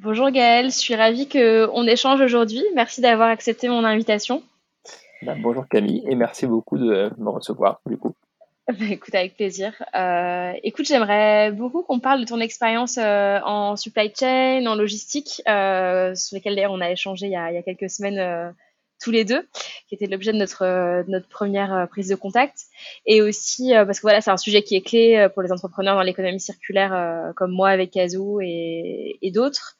Bonjour Gaëlle, je suis ravie qu'on échange aujourd'hui. Merci d'avoir accepté mon invitation. Bah, bonjour Camille et merci beaucoup de me recevoir du coup. Bah, écoute, avec plaisir. Euh, écoute, j'aimerais beaucoup qu'on parle de ton expérience euh, en supply chain, en logistique, euh, sur lesquelles d'ailleurs on a échangé il y a, il y a quelques semaines tous les deux, qui était l'objet de notre, euh, notre première euh, prise de contact. Et aussi, parce que voilà, c'est un sujet qui est clé pour les entrepreneurs dans l'économie circulaire, comme moi avec Kazoo et, et d'autres.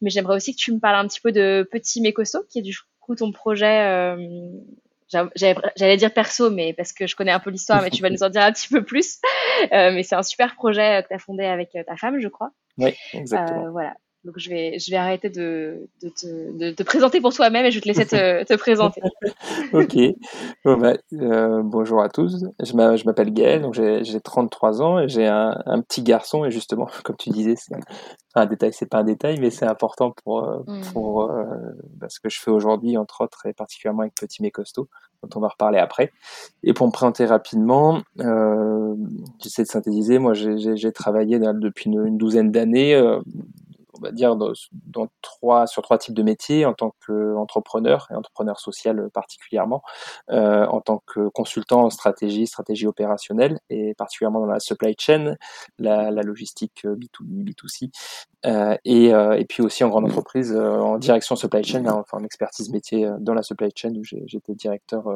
Mais j'aimerais aussi que tu me parles un petit peu de Petit Mécosto, qui est du coup ton projet j'allais dire perso, mais parce que je connais un peu l'histoire, mais tu vas nous en dire un petit peu plus. Euh, mais c'est un super projet que tu as fondé avec euh, ta femme, je crois. Oui, exactement. Euh, voilà. Donc je vais, je vais arrêter de, de, te, de te présenter pour toi-même et je vais te laisser te, te présenter. ok. Bon, bah, euh, bonjour à tous. Je m'appelle Gaël, donc j'ai 33 ans et j'ai un, un, petit garçon. Et justement, comme tu disais, c'est un, détail, c'est pas un détail, mais c'est important pour, euh, mm. pour euh, bah, ce que je fais aujourd'hui, entre autres, et particulièrement avec Petit mais costaud, dont on va reparler après. Et pour me présenter rapidement, euh, j'essaie de synthétiser. Moi, j'ai travaillé depuis une, une douzaine d'années on va dire, dans, trois, sur trois types de métiers, en tant qu'entrepreneur, et entrepreneur social particulièrement, euh, en tant que consultant en stratégie, stratégie opérationnelle, et particulièrement dans la supply chain, la, logistique B2B, B2C, euh, et, euh, et, puis aussi en grande entreprise, euh, en direction supply chain, hein, enfin en expertise métier dans la supply chain, où j'étais directeur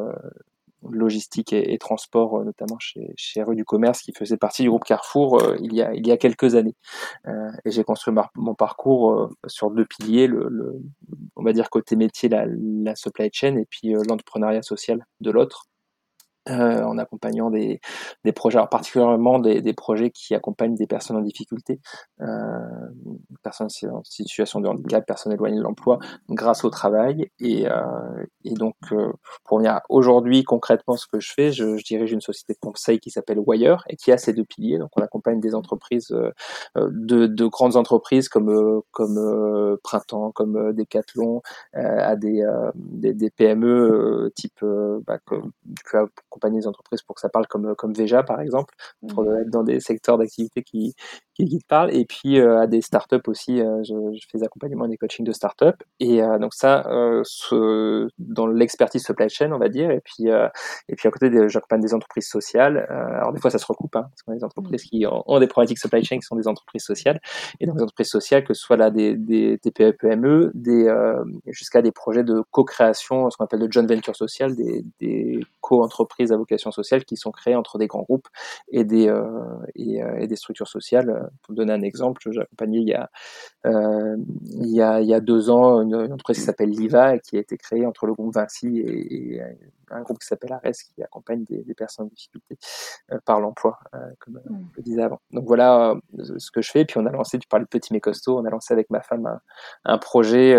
logistique et, transport, euh, notamment chez, chez Rue du Commerce, qui faisait partie du groupe Carrefour euh, il, y a, il y a quelques années. Euh, et j'ai construit mon parcours sur deux piliers, le, le, on va dire côté métier, la, la supply chain, et puis l'entrepreneuriat social de l'autre. Euh, en accompagnant des, des projets, alors particulièrement des, des, projets qui accompagnent des personnes en difficulté, euh, personnes en situation de handicap, personnes éloignées de l'emploi, grâce au travail. Et, euh, et donc, euh, pour venir aujourd'hui concrètement ce que je fais, je, je, dirige une société de conseil qui s'appelle Wire et qui a ces deux piliers. Donc, on accompagne des entreprises, euh, de, de, grandes entreprises comme comme Printemps, comme Decathlon, à des, des, des, PME type bah, accompagner les entreprises pour que ça parle comme, comme Veja, par exemple, pour mmh. être dans des secteurs d'activité qui, qui, te parlent. Et puis, euh, à des startups aussi, euh, je, je, fais des accompagnements et des coachings de startups. Et euh, donc ça, ce, dans l'expertise supply chain, on va dire. Et puis, et puis à côté, j'accompagne des entreprises sociales. alors des fois, ça se recoupe, hein, parce qu'on a des entreprises mmh. qui ont, des problématiques supply chain qui sont des entreprises sociales. Et dans les entreprises sociales, que ce soit là des, des TPE, PME, des, jusqu'à des projets de co-création, ce qu'on appelle de joint venture social, des, des co-entreprises à vocation sociale qui sont créées entre des grands groupes et des, euh, et, euh, et, des structures sociales. Pour donner un exemple, j'ai accompagné il y, a, euh, il, y a, il y a deux ans une, entreprise qui s'appelle Liva qui a été créée entre le groupe Vinci et, et un groupe qui s'appelle Ares qui accompagne des, des personnes en difficulté euh, par l'emploi, euh, comme mmh. je le disais avant. Donc voilà ce que je fais. Puis on a lancé, tu parlais de Petit mais costaud, on a lancé avec ma femme un, un projet,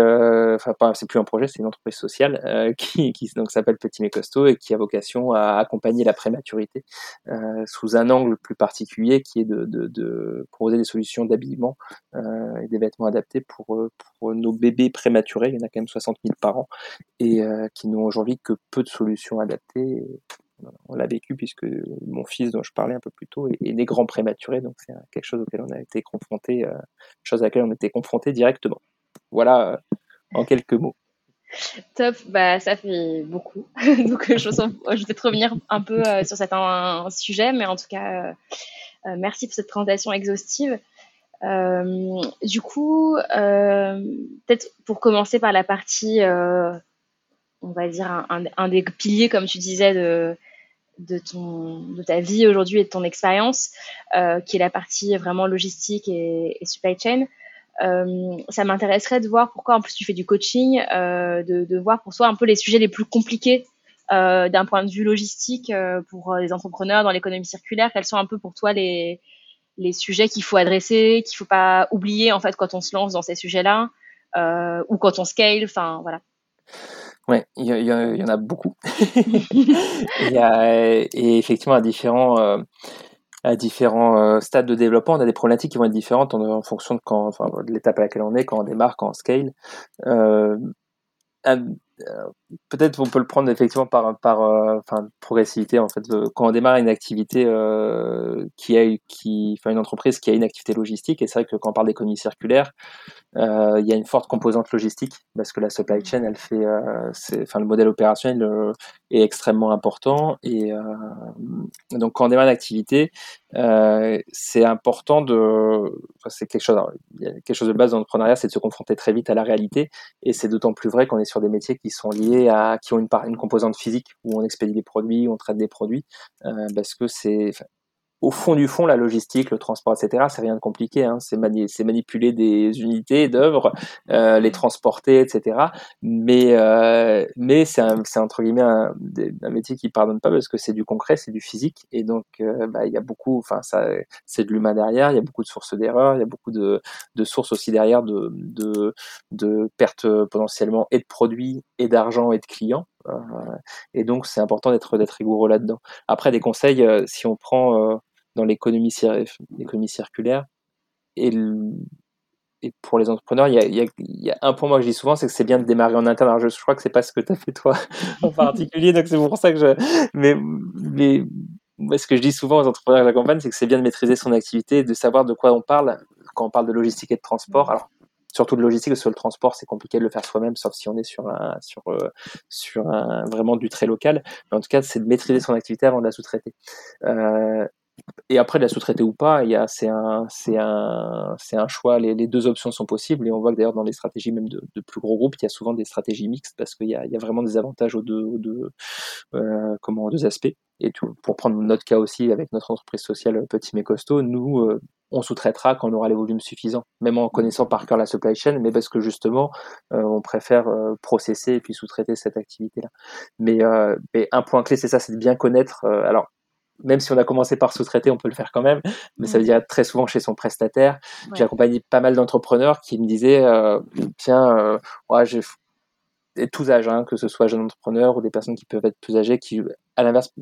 enfin pas, c'est plus un projet, c'est une entreprise sociale qui, qui donc s'appelle Petit mais costaud et qui a vocation à accompagner la prématurité euh, sous un angle plus particulier qui est de, de, de proposer des solutions d'habillement euh, et des vêtements adaptés pour, euh, pour nos bébés prématurés. Il y en a quand même 60 000 par an et qui n'ont aujourd'hui que peu de solutions adaptées. On l'a vécu puisque mon fils dont je parlais un peu plus tôt est, né grand prématuré, donc c'est quelque chose auquel on a été confronté, chose à laquelle on été confronté directement. Voilà en quelques mots. Top, bah ça fait beaucoup. Donc euh, je, je vais te revenir un peu euh, sur certains sujets, mais en tout cas, euh, merci pour cette présentation exhaustive. du coup, peut-être pour commencer par la partie, on va dire un, des piliers, comme tu disais, de, de, ton, de ta vie aujourd'hui et de ton expérience, qui est la partie vraiment logistique et, supply chain. Euh, ça m'intéresserait de voir pourquoi, en plus, tu fais du coaching, euh, de, de, voir pour toi un peu les sujets les plus compliqués euh, d'un point de vue logistique pour les entrepreneurs dans l'économie circulaire. Quels sont un peu pour toi les, les sujets qu'il faut adresser, qu'il faut pas oublier en fait quand on se lance dans ces sujets-là ou quand on scale. Enfin, voilà. Ouais, il y, y, en a beaucoup. y a, et effectivement, à différents, à différents euh, stades de développement, on a des problématiques qui vont être différentes en, fonction de quand, enfin, de l'étape à laquelle on est, quand on démarre, quand on scale. Euh, euh Peut-être on peut le prendre effectivement par, par euh, enfin, progressivité en fait. Quand on démarre une activité qui a, qui, une entreprise qui a une activité logistique, et c'est vrai que quand on parle d'économie circulaire, Euh, il y a une forte composante logistique parce que la supply chain, elle fait, euh, enfin le modèle opérationnel euh, est extrêmement important et euh, donc quand on démarre une activité, c'est important de, c'est quelque chose, quelque chose de base dans l'entrepreneuriat, c'est de se confronter très vite à la réalité et c'est d'autant plus vrai qu'on est sur des métiers qui sont liés à, qui ont une, composante physique où on expédie des produits, où on traite des produits, parce que c'est, au fond du fond, la logistique, le transport, etc., c'est rien de compliqué. Hein. C'est manipuler des unités d'œuvres, euh, les transporter, etc. Mais, euh, mais c'est entre guillemets un, un, métier qui pardonne pas parce que c'est du concret, c'est du physique, et donc euh, bah, il y a beaucoup, enfin ça, c'est de l'humain derrière. Il y a beaucoup de sources d'erreurs, il y a beaucoup de, de sources aussi derrière de, de, de pertes potentiellement et de produits et d'argent et de clients. Euh, et donc c'est important d'être d'être rigoureux là-dedans. Après des conseils, euh, si on prend euh, dans l'économie circulaire. Et, pour les entrepreneurs, il y, a, un point moi que je dis souvent, c'est que c'est bien de démarrer en interne. Alors je, crois que c'est pas ce que tu as fait toi en particulier, donc c'est pour ça que je. Mais, mais ce que je dis souvent aux entrepreneurs de la campagne, c'est que c'est bien de maîtriser son activité, de savoir de quoi on parle quand on parle de logistique et de transport. Alors surtout de logistique, sur le transport, c'est compliqué de le faire soi-même, sauf si on est sur un, sur, euh, sur un, vraiment du très local. Mais en tout cas, c'est de maîtriser son activité avant de la sous-traiter. Euh, et après, de la sous-traiter ou pas, c'est un, un, un choix. Les, deux options sont possibles. Et on voit que d'ailleurs, dans les stratégies même de, plus gros groupes, il y a souvent des stratégies mixtes parce qu'il y a, y a vraiment des avantages aux deux, deux, euh, comment, deux aspects. Et pour prendre notre cas aussi, avec notre entreprise sociale Petit mais costaud, nous, euh, on sous-traitera quand on aura les volumes suffisants, même en connaissant par cœur la supply chain, mais parce que justement, euh, on préfère euh, processer et puis sous-traiter cette activité-là. Mais, euh, mais, un point clé, c'est ça, c'est de bien connaître. Euh, alors, même si on a commencé par sous-traiter, on peut le faire quand même, mais ça veut dire être très souvent chez son prestataire. J'ai accompagné pas mal d'entrepreneurs qui me disaient, euh, tiens, euh, ouais, et tous âges, hein, que ce soit jeunes entrepreneurs ou des personnes qui peuvent être plus âgées, qui, à l'inverse,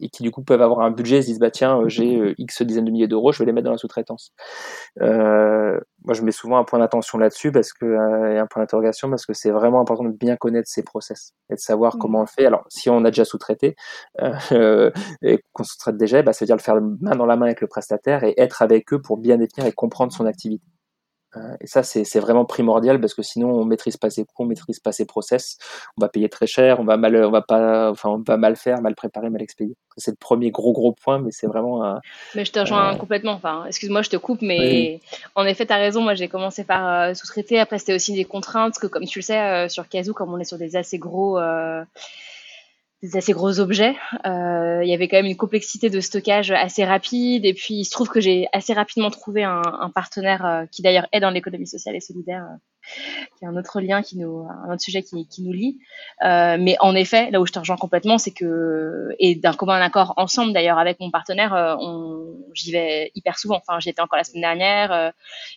et qui du coup peuvent avoir un budget, se disent bah tiens, euh, j'ai euh, X dizaines de milliers d'euros, je vais les mettre dans la sous-traitance. Euh, moi, je mets souvent un point d'attention là-dessus parce que euh, un point d'interrogation parce que c'est vraiment important de bien connaître ces process et de savoir mmh. comment on le fait. Alors, si on a déjà sous-traité euh, et qu'on sous-traite déjà, bah, ça veut dire le faire main dans la main avec le prestataire et être avec eux pour bien définir et comprendre son activité. Euh, et ça, c'est vraiment primordial parce que sinon, on maîtrise pas ses coûts, on maîtrise pas ses process, on va payer très cher, on va mal, on va pas, enfin, on va mal faire, mal préparer, mal expédier. C'est le premier gros gros point, mais c'est vraiment. Un, mais je te rejoins euh... complètement. Enfin, excuse-moi, je te coupe, mais oui. en effet, tu as raison. Moi, j'ai commencé par euh, sous-traiter. Après, c'était aussi des contraintes que, comme tu le sais, euh, sur Kazoo, comme on est sur des assez gros des assez gros objets. Euh, il y avait quand même une complexité de stockage assez rapide. Et puis, il se trouve que j'ai assez rapidement trouvé un, un partenaire euh, qui d'ailleurs est dans l'économie sociale et solidaire, euh, qui est un autre lien qui nous, un autre sujet qui, qui nous lie. Euh, mais en effet, là où je te rejoins complètement, c'est que et d'un commun accord ensemble d'ailleurs avec mon partenaire, euh, on, j'y vais hyper souvent. Enfin, j'y étais encore la semaine dernière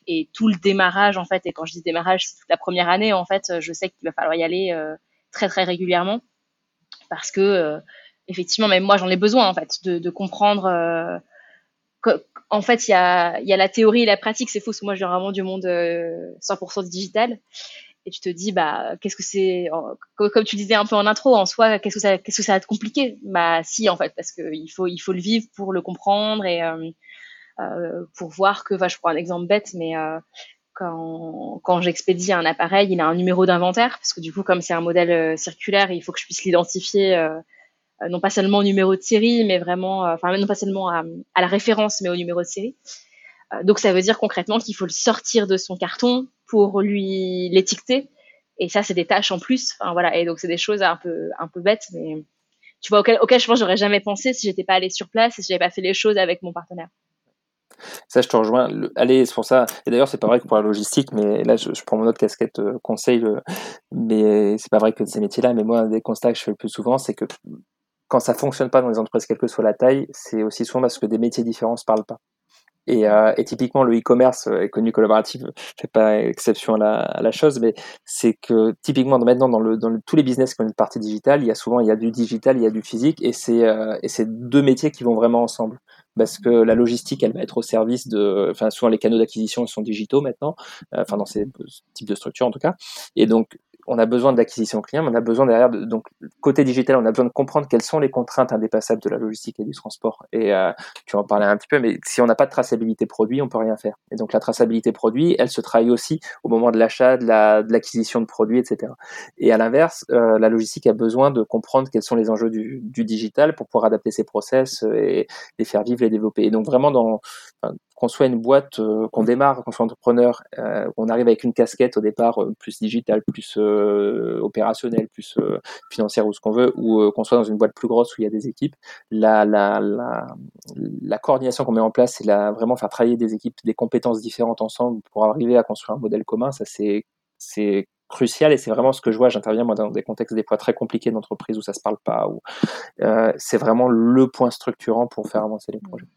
et tout le démarrage en fait. Et quand je dis démarrage, c'est toute la première année en fait. Je sais qu'il va falloir y aller très très régulièrement parce que euh, effectivement, même moi, j'en ai besoin en fait de, comprendre. Euh, en fait, il y a, la théorie et la pratique. C'est faux, moi, je viens vraiment du monde 100% euh, digital. Et tu te dis, bah, qu'est-ce que c'est, comme tu disais un peu en intro, en soi, qu'est-ce que ça, va être compliqué Bah, si, en fait, parce que il faut, il faut le vivre pour le comprendre et pour voir que, je prends un exemple bête, mais quand, j'expédie un appareil, il a un numéro d'inventaire, parce que du coup, comme c'est un modèle euh, circulaire, il faut que je puisse l'identifier, euh, euh, non pas seulement au numéro de série, mais vraiment, enfin, non pas seulement à, la référence, mais au numéro de série. donc, ça veut dire concrètement qu'il faut le sortir de son carton pour lui l'étiqueter. Et ça, c'est des tâches en plus. Enfin, voilà. Et donc, c'est des choses un peu, un peu bêtes, mais tu vois, auquel je pense j'aurais jamais pensé si j'étais pas allée sur place et si j'avais pas fait les choses avec mon partenaire. Ça, je te rejoins. allez, c'est pour ça. Et d'ailleurs, c'est pas vrai que pour la logistique, mais là, je, prends mon autre casquette euh, conseil. Mais c'est pas vrai que ces métiers-là. Mais moi, un des constats que je fais le plus souvent, c'est que quand ça fonctionne pas dans les entreprises, quelle que soit la taille, c'est aussi souvent parce que des métiers différents se parlent pas. Et, euh, typiquement, le e-commerce, euh, économie collaborative, fait pas exception à la, chose, mais c'est que typiquement maintenant dans, le, dans tous les business qui ont une partie digitale, il y a souvent il y a du digital, il y a du physique, et c'est euh, et c'est deux métiers qui vont vraiment ensemble parce que la logistique, elle va être au service de, enfin souvent les canaux d'acquisition sont digitaux maintenant, euh, enfin dans ces types de structures en tout cas, et donc on a besoin de l'acquisition client, mais on a besoin derrière, de, donc côté digital, on a besoin de comprendre quelles sont les contraintes indépassables de la logistique et du transport. Et euh, tu en parlais un petit peu, mais si on n'a pas de traçabilité produit, on peut rien faire. Et donc la traçabilité produit, elle se travaille aussi au moment de l'achat, de l'acquisition de, de, produits, etc. Et à l'inverse, euh, la logistique a besoin de comprendre quels sont les enjeux du, du digital pour pouvoir adapter ses process et les faire vivre, les développer. Et donc vraiment dans qu'on soit une boîte, euh, qu'on démarre, qu'on soit entrepreneur, euh, on arrive avec une casquette au départ euh, plus digitale, plus euh, opérationnelle, plus financière ou ce qu'on veut, ou qu'on soit dans une boîte plus grosse où il y a des équipes, la, la, la, la coordination qu'on met en place, c'est vraiment faire travailler des équipes, des compétences différentes ensemble pour arriver à construire un modèle commun. Ça, c'est crucial et c'est vraiment ce que je vois. J'interviens moi dans des contextes des fois très compliqués d'entreprise où ça se parle pas. Euh, c'est vraiment le point structurant pour faire avancer les projets.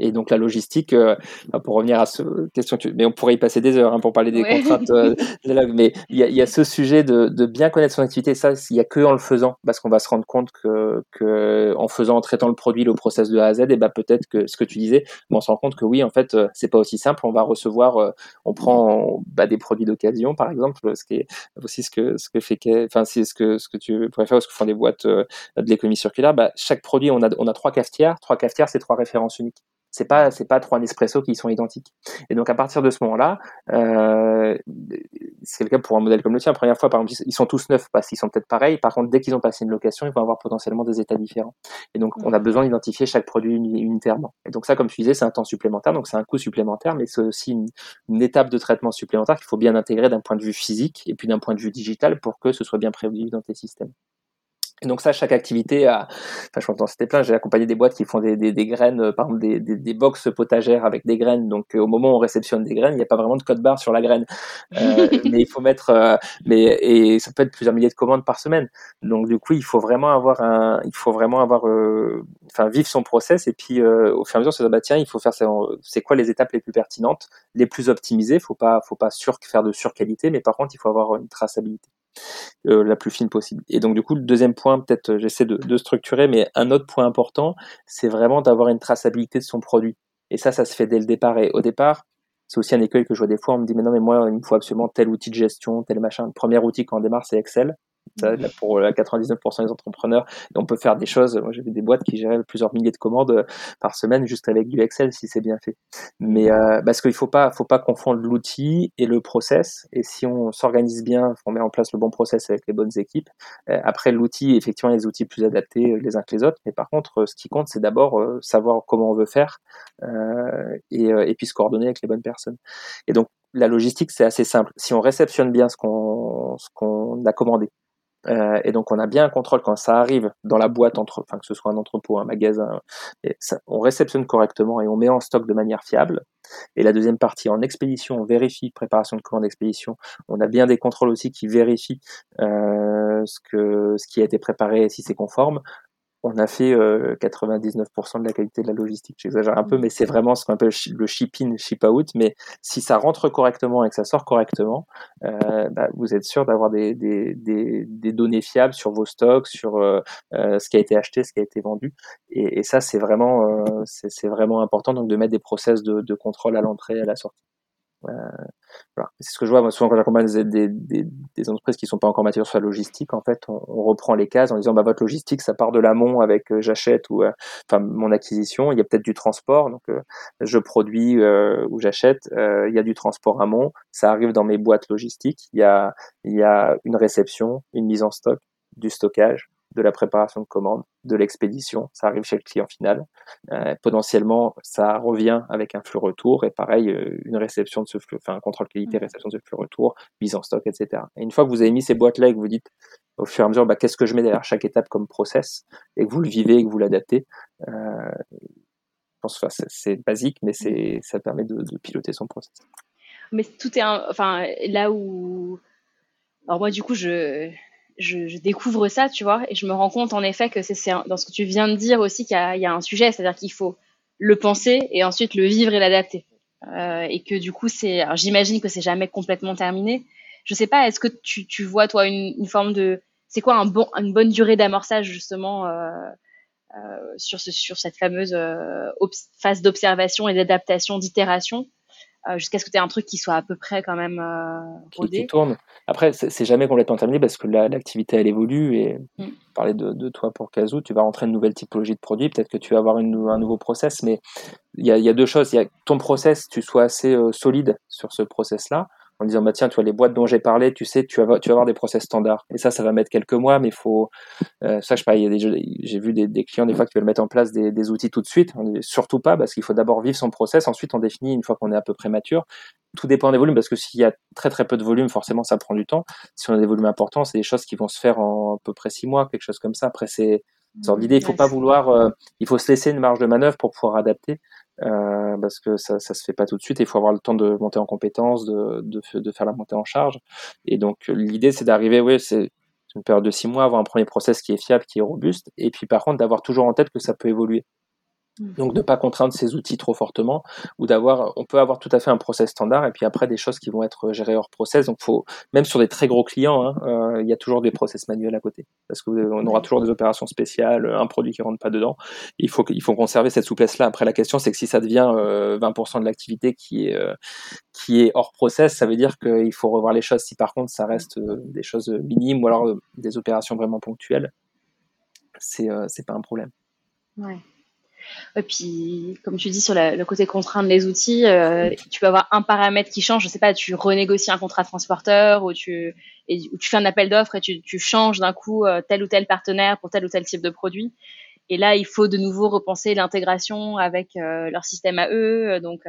Et donc la logistique, euh, pour revenir à ce question, mais on pourrait y passer des heures hein, pour parler des contraintes. Euh, mais il y a, y a, ce sujet de, de, bien connaître son activité. Ça, il y a que en le faisant, parce qu'on va se rendre compte que, que en faisant, en traitant le produit, le process de A à Z, et ben peut-être que ce que tu disais, on se rend compte que oui, en fait, euh, c'est pas aussi simple. On va recevoir, euh, on prend bah, des produits d'occasion, par exemple, ce qui est aussi ce que ce que fait, enfin c'est ce que ce que tu pourrais faire, ce que font des boîtes de l'économie circulaire. Bah, chaque produit, on a on a trois cafetières. Trois cafetières, c'est trois références uniques c'est pas c'est pas trois Nespresso qui sont identiques. Et donc à partir de ce moment-là, euh, c'est le cas pour un modèle comme le tien. La première fois, par exemple, ils sont tous neufs parce qu'ils sont peut-être pareils. Par contre, dès qu'ils ont passé une location, ils vont avoir potentiellement des états différents. Et donc on a besoin d'identifier chaque produit unitairement. Et donc ça, comme tu disais, c'est un temps supplémentaire, donc c'est un coût supplémentaire, mais c'est aussi une, une, étape de traitement supplémentaire qu'il faut bien intégrer d'un point de vue physique et puis d'un point de vue digital pour que ce soit bien prévu dans tes systèmes. Donc ça, chaque activité a, enfin je m'entends c'était plein, j'ai accompagné des boîtes qui font des, des, des graines, euh, par exemple des, des, des box potagères avec des graines, donc euh, au moment où on réceptionne des graines, il n'y a pas vraiment de code barre sur la graine, euh, mais il faut mettre, euh, mais et ça peut être plusieurs milliers de commandes par semaine, donc du coup il faut vraiment avoir un, il faut vraiment avoir, enfin vivre son process. Et puis au fur et à mesure se dire bah tiens il faut faire c'est quoi les étapes les plus pertinentes, les plus optimisées, faut pas faut pas sur faire de surqualité, mais par contre il faut avoir une traçabilité. Euh, la plus fine possible. Et donc du coup, le deuxième point, peut-être euh, j'essaie de, de, structurer, mais un autre point important, c'est vraiment d'avoir une traçabilité de son produit. Et ça, ça se fait dès le départ. Et au départ, c'est aussi un écueil que je vois des fois, on me dit mais non mais moi il me faut absolument tel outil de gestion, tel machin. Le premier outil quand on démarre c'est Excel pour 99% des entrepreneurs. On peut faire des choses. Moi, vu des boîtes qui géraient plusieurs milliers de commandes euh, par semaine juste avec du Excel si c'est bien fait. Mais euh, parce qu'il faut pas, faut pas confondre l'outil et le process. Et si on s'organise bien, on met en place le bon process avec les bonnes équipes. Euh, après l'outil, effectivement, les outils plus adaptés euh, les uns que les autres. Mais par contre, ce qui compte, c'est d'abord savoir comment on veut faire et, et puis se coordonner avec les bonnes personnes. Et donc la logistique, c'est assez simple. Si on réceptionne bien ce qu'on ce qu'on a commandé, euh, et donc on a bien un contrôle quand ça arrive dans la boîte, entre, enfin que ce soit un entrepôt, un magasin, on réceptionne correctement et on met en stock de manière fiable. Et la deuxième partie, en expédition, on vérifie préparation de commande d'expédition. On a bien des contrôles aussi qui vérifient euh, ce ce qui a été préparé si c'est conforme on a fait 99% euh, de la qualité de la logistique. J'exagère un peu, mmh. mais c'est vraiment ce qu'on appelle le ship-in, ship-out. Mais si ça rentre correctement et que ça sort correctement, euh, bah, vous êtes sûr d'avoir des, des, des, des, données fiables sur vos stocks, sur euh, euh ce qui a été acheté, ce qui a été vendu. Et, et ça, c'est vraiment, euh, c'est vraiment important donc de mettre des process de, de contrôle à l'entrée et à la sortie. Euh, voilà. C'est ce que je vois moi, souvent quand j'accompagne des, des, des, entreprises qui sont pas encore matures sur la logistique. En fait, on, on, reprend les cases en disant bah votre logistique, ça part de l'amont avec euh, j'achète ou euh, enfin mon acquisition. Il y a peut-être du transport, donc euh, je produis ou j'achète. il y a du transport amont, ça arrive dans mes boîtes logistiques. Il y a il y a une réception, une mise en stock, du stockage, de la préparation de commande, de l'expédition, ça arrive chez le client final. Euh, potentiellement, ça revient avec un flux retour et pareil, euh, une réception de ce flux, enfin un contrôle qualité, mmh. réception de ce flux retour, mise en stock, etc. Et une fois que vous avez mis ces boîtes-là et que vous dites au fur et à mesure, bah, qu'est-ce que je mets derrière chaque étape comme process et que vous le vivez et que vous l'adaptez, euh, je pense que c'est basique, mais ça permet de, de, piloter son process. Mais tout est, un, enfin là où, alors moi du coup je je, je, découvre ça, tu vois, et je me rends compte en effet que c'est dans ce que tu viens de dire aussi qu'il y, y, a un sujet, c'est-à-dire qu'il faut le penser et ensuite le vivre et l'adapter. Euh, et que du coup, c'est, j'imagine que c'est jamais complètement terminé. Je sais pas, est-ce que tu, tu vois toi une, une, forme de, c'est quoi un bon, une bonne durée d'amorçage justement euh, euh, sur, ce, sur cette fameuse euh, phase d'observation et d'adaptation, d'itération? Jusqu'à ce que tu aies un truc qui soit à peu près quand même rodé. Qui, tourne. Après, c'est jamais complètement terminé parce que l'activité, elle évolue. Et mm. parler de, de, toi pour Kazoo, tu vas rentrer une nouvelle typologie de produit. Peut-être que tu vas avoir une, un nouveau process. Mais il y a, y a, deux choses. Il y a ton process, tu sois assez solide sur ce process-là en disant bah tiens tu vois les boîtes dont j'ai parlé tu sais tu vas tu vas avoir des process standards. Et ça ça va mettre quelques mois mais il faut euh, ça je j'ai vu des, clients des fois qui veulent mettre en place des, outils tout de suite. On surtout pas parce qu'il faut d'abord vivre son process. Ensuite on définit une fois qu'on est à peu près mature tout dépend des volumes parce que s'il y a très très peu de volume forcément ça prend du temps. Si on a des volumes importants c'est des choses qui vont se faire en à peu près six mois quelque chose comme ça. Après c'est sorte d'idée il faut pas vouloir euh, il faut se laisser une marge de manœuvre pour pouvoir adapter euh, parce que ça, ça se fait pas tout de suite. Il faut avoir le temps de monter en compétences, de, de, de faire la montée en charge. Et donc l'idée, c'est d'arriver, oui, c'est une période de six mois, avoir un premier process qui est fiable, qui est robuste, et puis par contre d'avoir toujours en tête que ça peut évoluer. Donc de ne pas contraindre ces outils trop fortement ou d'avoir, on peut avoir tout à fait un process standard et puis après des choses qui vont être gérées hors process. Donc faut, même sur des très gros clients, hein, euh, il y a toujours des process manuels à côté parce qu'on aura toujours des opérations spéciales, un produit qui rentre pas dedans. Il faut il faut conserver cette souplesse là. Après la question c'est que si ça devient 20% euh, de l'activité qui est euh, qui est hors process, ça veut dire qu'il faut revoir les choses. Si par contre ça reste des choses minimes ou alors des opérations vraiment ponctuelles, c'est c'est pas un problème. Ouais. Et puis, comme tu dis, sur le côté contraindre les outils, euh, tu peux avoir un paramètre qui change. Je sais pas, tu renégocies un contrat transporteur ou tu, et, ou tu fais un appel d'offres et tu, tu changes d'un coup euh, tel ou tel partenaire pour tel ou tel type de produit. Et là, il faut de nouveau repenser l'intégration avec euh, leur système à eux. Donc,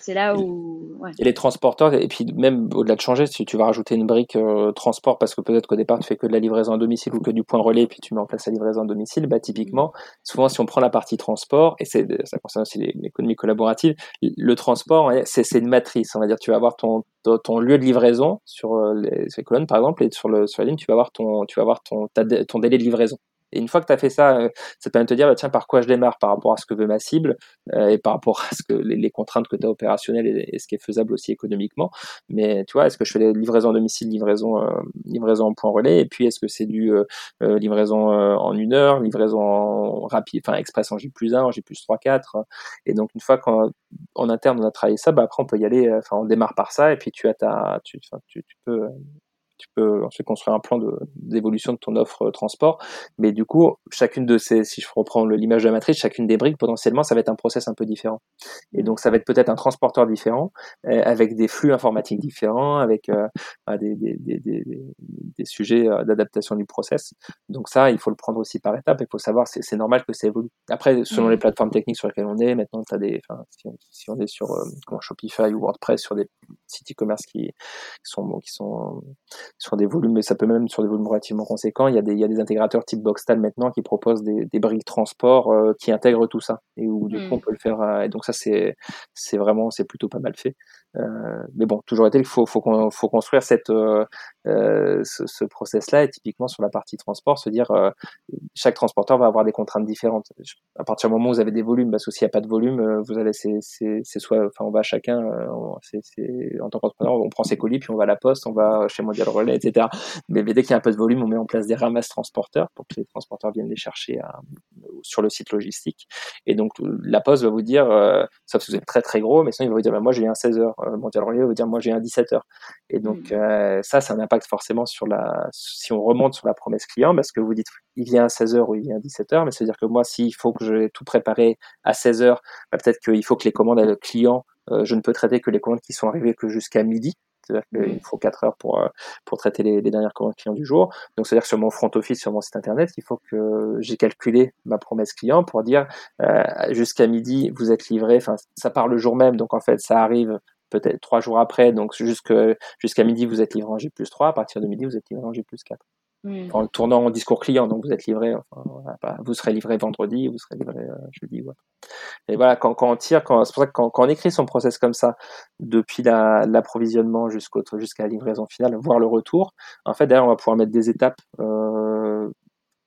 c'est là où. Ouais. Et les transporteurs, et puis même au-delà de changer, si tu vas rajouter une brique euh, transport, parce que peut-être qu'au départ tu fais que de la livraison à domicile ou que du point relais, puis tu mets en place la livraison à domicile, bah typiquement, souvent si on prend la partie transport, et c'est ça concerne aussi l'économie collaborative, le transport, c'est une matrice. On va dire, tu vas avoir ton, ton lieu de livraison sur euh, les, colonnes par exemple, et sur, le, sur la ligne, tu vas avoir ton, tu vas avoir ton, ton délai de livraison. Et une fois que tu as fait ça, euh, ça permet de te dire, bah, tiens, par quoi je démarre? Par rapport à ce que veut ma cible euh, et par rapport à ce que les, contraintes que tu as opérationnelles et, ce qui est faisable aussi économiquement. Mais tu vois, est-ce que je fais les livraisons à domicile, livraison, euh, livraison en point relais? Et puis, est-ce que c'est du livraison en une heure, livraison rapide, enfin express en J plus 1, en J plus 3, 4 Et donc, une fois qu'en interne, on a travaillé ça, bah, après, on peut y aller, enfin, on démarre par ça et puis tu as ta, tu, tu, tu peux tu peux ensuite construire un plan d'évolution de, ton offre euh, transport. Mais du coup, chacune de ces, si je reprends l'image de la matrice, chacune des briques, potentiellement, ça va être un process un peu différent. Et donc, ça va être peut-être un transporteur différent, euh, avec des flux informatiques différents, avec euh, bah, des, des, des, des, sujets d'adaptation du process. Donc ça, il faut le prendre aussi par étapes. Il faut savoir, c'est normal que ça évolue. Après, selon les plateformes techniques sur lesquelles on est, maintenant, as des, si on, si, on, est sur Shopify ou WordPress, sur des sites e-commerce qui, qui sont, qui sont sur des volumes, mais ça peut même sur des volumes relativement conséquents. Il y a des, il y a des intégrateurs type Boxtal maintenant qui proposent des, des briques transport euh, qui intègrent tout ça et où du coup hmm. on peut le faire. Euh, et donc ça c'est c'est vraiment c'est plutôt pas mal fait. Euh, mais bon, toujours est-il qu'il faut faut, faut construire cette euh, euh, ce, ce process-là et typiquement sur la partie transport, se dire euh, chaque transporteur va avoir des contraintes différentes. À partir du moment où vous avez des volumes, parce que s'il n'y a pas de volume, vous allez c'est soit enfin on va chacun c'est en tant qu'entrepreneur on prend ses colis puis on va à la poste, on va chez Mondial Relais, etc. Mais, dès qu'il y a un peu de volume, on met en place des ramasses transporteurs pour que les transporteurs viennent les chercher à, sur le site logistique. Et donc la poste va vous dire, sauf si vous êtes très très gros, mais sinon il va vous dire bah, moi j'ai un 16 heures euh, Mondial Relais veut dire moi j'ai un 17 heures. Et donc mm. euh, ça, ça a un impact forcément sur la, si on remonte sur la promesse client, parce que vous dites il vient à 16 heures ou il vient à 17 heures, mais c'est à dire que moi s'il faut que j'ai tout préparé à 16 heures, bah, peut-être qu'il faut que les commandes à le client, euh, je ne peux traiter que les commandes qui sont arrivées que jusqu'à midi. C'est-à-dire qu'il faut 4 heures pour, pour traiter les, les, dernières commandes clients du jour. Donc, c'est-à-dire que sur mon front office, sur mon site internet, il faut que j'ai calculé ma promesse client pour dire euh, jusqu'à midi, vous êtes livré. Enfin, ça part le jour même, donc en fait, ça arrive peut-être trois jours après, donc jusqu'à midi, vous êtes livré en J plus 3, à partir de midi, vous êtes livré en J plus 4. Hmm. En tournant en discours client, donc vous êtes livré, enfin, bah, vous serez livré vendredi, vous serez livré euh, jeudi. Ouais. Et voilà, quand, quand on tire, c'est pour ça que quand, quand, on écrit son process comme ça, depuis l'approvisionnement jusqu'à la livraison finale, voire le retour, en fait, derrière, on va pouvoir mettre des étapes euh,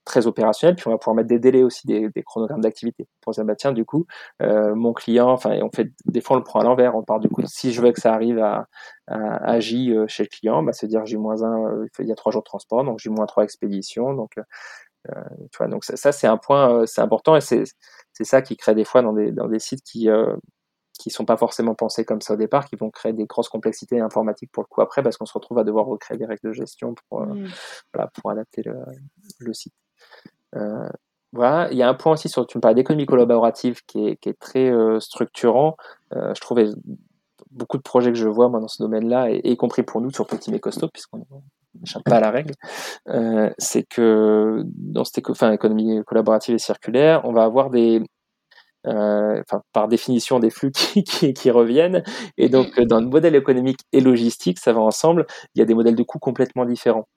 très opérationnel, puis on va pouvoir mettre des délais aussi, des, des chronogrammes d'activité. Pour dire, bah tiens, du coup, euh, mon client, enfin, on fait, des fois on le prend à l'envers, on part du coup, si je veux que ça arrive à, à, J euh, chez le client, bah, c'est dire J-1, euh, il y a trois jours de transport, donc J-3 expédition, donc, euh, tu vois, donc ça, ça c'est un point, c'est important et c'est, c'est ça qui crée des fois dans des, dans des sites qui, qui sont pas forcément pensés comme ça au départ, qui vont créer des grosses complexités informatiques pour le coup après, parce qu'on se retrouve à devoir recréer des règles de gestion pour, euh, mmh. voilà, pour adapter le, le site. Euh, voilà, il y a un point aussi sur, tu me d'économie collaborative qui est, très euh, structurant. Euh, je trouvais beaucoup de projets que je vois moi dans ce domaine-là, et, y compris pour nous sur Petit mais costaud, puisqu'on n'échappe pas à la règle, c'est que dans cette économie collaborative et circulaire, on va avoir des, par définition des flux qui, reviennent. Et donc, dans le modèle économique et logistique, ça va ensemble. Il y a des modèles de coûts complètement différents.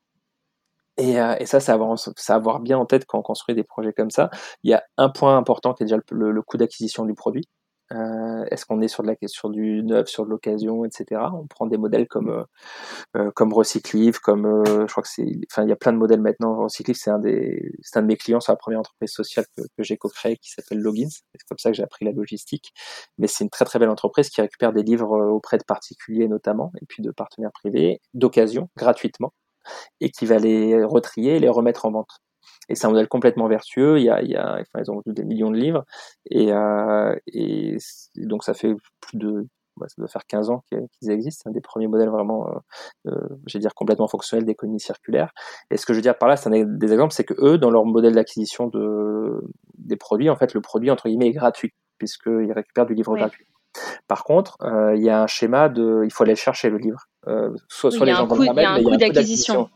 Et, euh, et ça, ça avoir, avoir bien en tête quand on construit des projets comme ça. Il y a un point important qui est déjà le, le coût d'acquisition du produit. Euh, Est-ce qu'on est sur de la sur du neuf, sur de l'occasion, etc. On prend des modèles comme euh, euh comme Recyclive, comme euh, je crois que c'est, enfin il y a plein de modèles maintenant. Recyclive, c'est un des, c'est un de mes clients sur la première entreprise sociale que, que j'ai co-créé qui s'appelle Logins. C'est comme ça que j'ai appris la logistique. Mais c'est une très très belle entreprise qui récupère des livres euh, auprès de particuliers notamment et puis de partenaires privés d'occasion gratuitement et qui va les retrier et les remettre en vente et c'est un modèle complètement vertueux. Il y a, il y a enfin, ils ont vendu des millions de livres et, euh, et donc ça fait plus de ça doit faire 15 ans qu'ils existent. C'est un des premiers modèles vraiment, euh, euh, j'ai dire, complètement fonctionnels d'économie circulaire. Et ce que je veux dire par là, c'est un des exemples, c'est que eux, dans leur modèle d'acquisition de, des produits, en fait, le produit, entre guillemets, est gratuit, puisqu'ils récupèrent du livre gratuit. Par contre, euh, il y a un schéma de, il faut aller chercher le livre. Euh, soit, soit les gens vont le mais il y a un coût d'acquisition.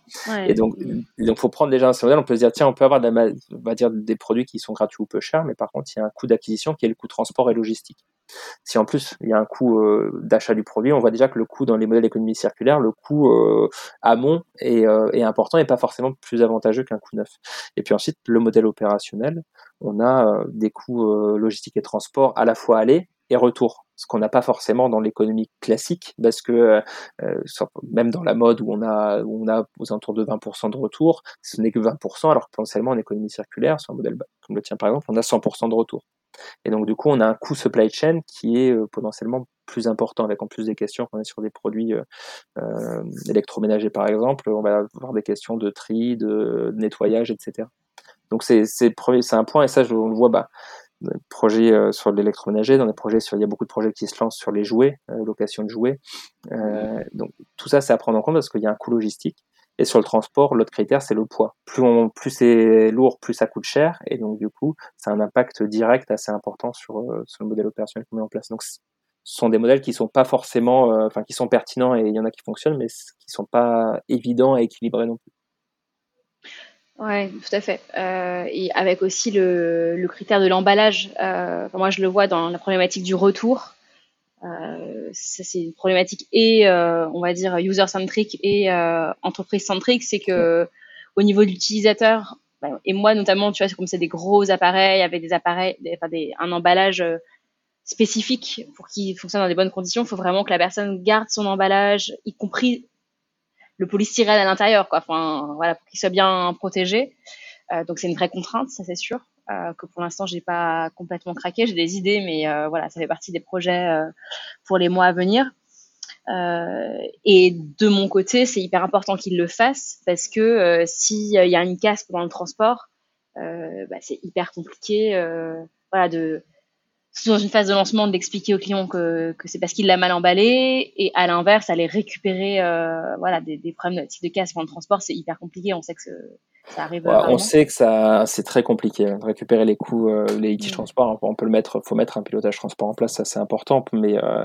Et donc, donc, faut prendre déjà un modèle. On peut se dire, tiens, on peut avoir de la, on va dire des produits qui sont gratuits ou peu chers, mais par contre, il y a un coût d'acquisition qui est le coût transport et logistique. Si en plus il y a un coût euh, d'achat du produit, on voit déjà que le coût dans les modèles d'économie circulaire, le coût euh, amont est, euh, est, important et pas forcément plus avantageux qu'un coût neuf. Et puis ensuite, le modèle opérationnel, on a des coûts logistiques et transport à la fois aller et retour ce qu'on n'a pas forcément dans l'économie classique, parce que euh, euh même dans la mode où on a où on a aux alentours de 20% de retour, ce n'est que 20%, alors que potentiellement en économie circulaire, sur un modèle comme le tien par exemple, on a 100% de retour. Et donc du coup, on a un coût supply chain qui est euh, potentiellement plus important, avec en plus des questions quand on est sur des produits euh, euh électroménagers par exemple, on va avoir des questions de tri, de nettoyage, etc. Donc c'est un point et ça on le voit bah projets euh, sur l'électroménager, dans des projets sur, il y a beaucoup de projets qui se lancent sur les jouets, euh, location de jouets. Euh, donc tout ça, c'est à prendre en compte parce qu'il y a un coût logistique. Et sur le transport, l'autre critère, c'est le poids. Plus, on, plus c'est lourd, plus ça coûte cher. Et donc, du coup, ça a un impact direct assez important sur, sur le modèle opérationnel qu'on met en place. Donc, ce sont des modèles qui sont pas forcément, enfin, qui sont pertinents et il y en a qui fonctionnent, mais qui sont pas évidents et équilibrés non plus. Ouais, tout à fait. Euh, et avec aussi le, le critère de l'emballage. Euh, moi, je le vois dans la problématique du retour. Euh, ça, c'est une problématique et, euh, on va dire, user-centric et euh, entreprise-centric. C'est que au niveau de l'utilisateur, ben, et moi notamment, tu vois, c'est comme c'est des gros appareils avec des appareils, enfin des, un emballage euh, spécifique pour qu'il fonctionne dans des bonnes conditions. Il faut vraiment que la personne garde son emballage, y compris le polystyrène à l'intérieur, quoi. Enfin, voilà, pour qu'il soit bien protégé. Euh, donc c'est une vraie contrainte, ça c'est sûr. Euh, que pour l'instant j'ai pas complètement craqué. J'ai des idées, mais euh, voilà, ça fait partie des projets pour les mois à venir. Et de mon côté, c'est hyper important qu'il le fasse parce que s'il y a une casse pendant le transport, bah, c'est hyper compliqué, voilà, de dans une phase de lancement d'expliquer au client que, que c'est parce qu'il l'a mal emballé. Et à l'inverse aller récupérer euh, voilà des, des problèmes de de casse pendant le transport c'est hyper compliqué. On sait que ça arrive on sait que ça c'est très compliqué. De récupérer les coûts euh, les litiges mm. transport on peut le mettre faut mettre un pilotage transport en place ça c'est important mais euh,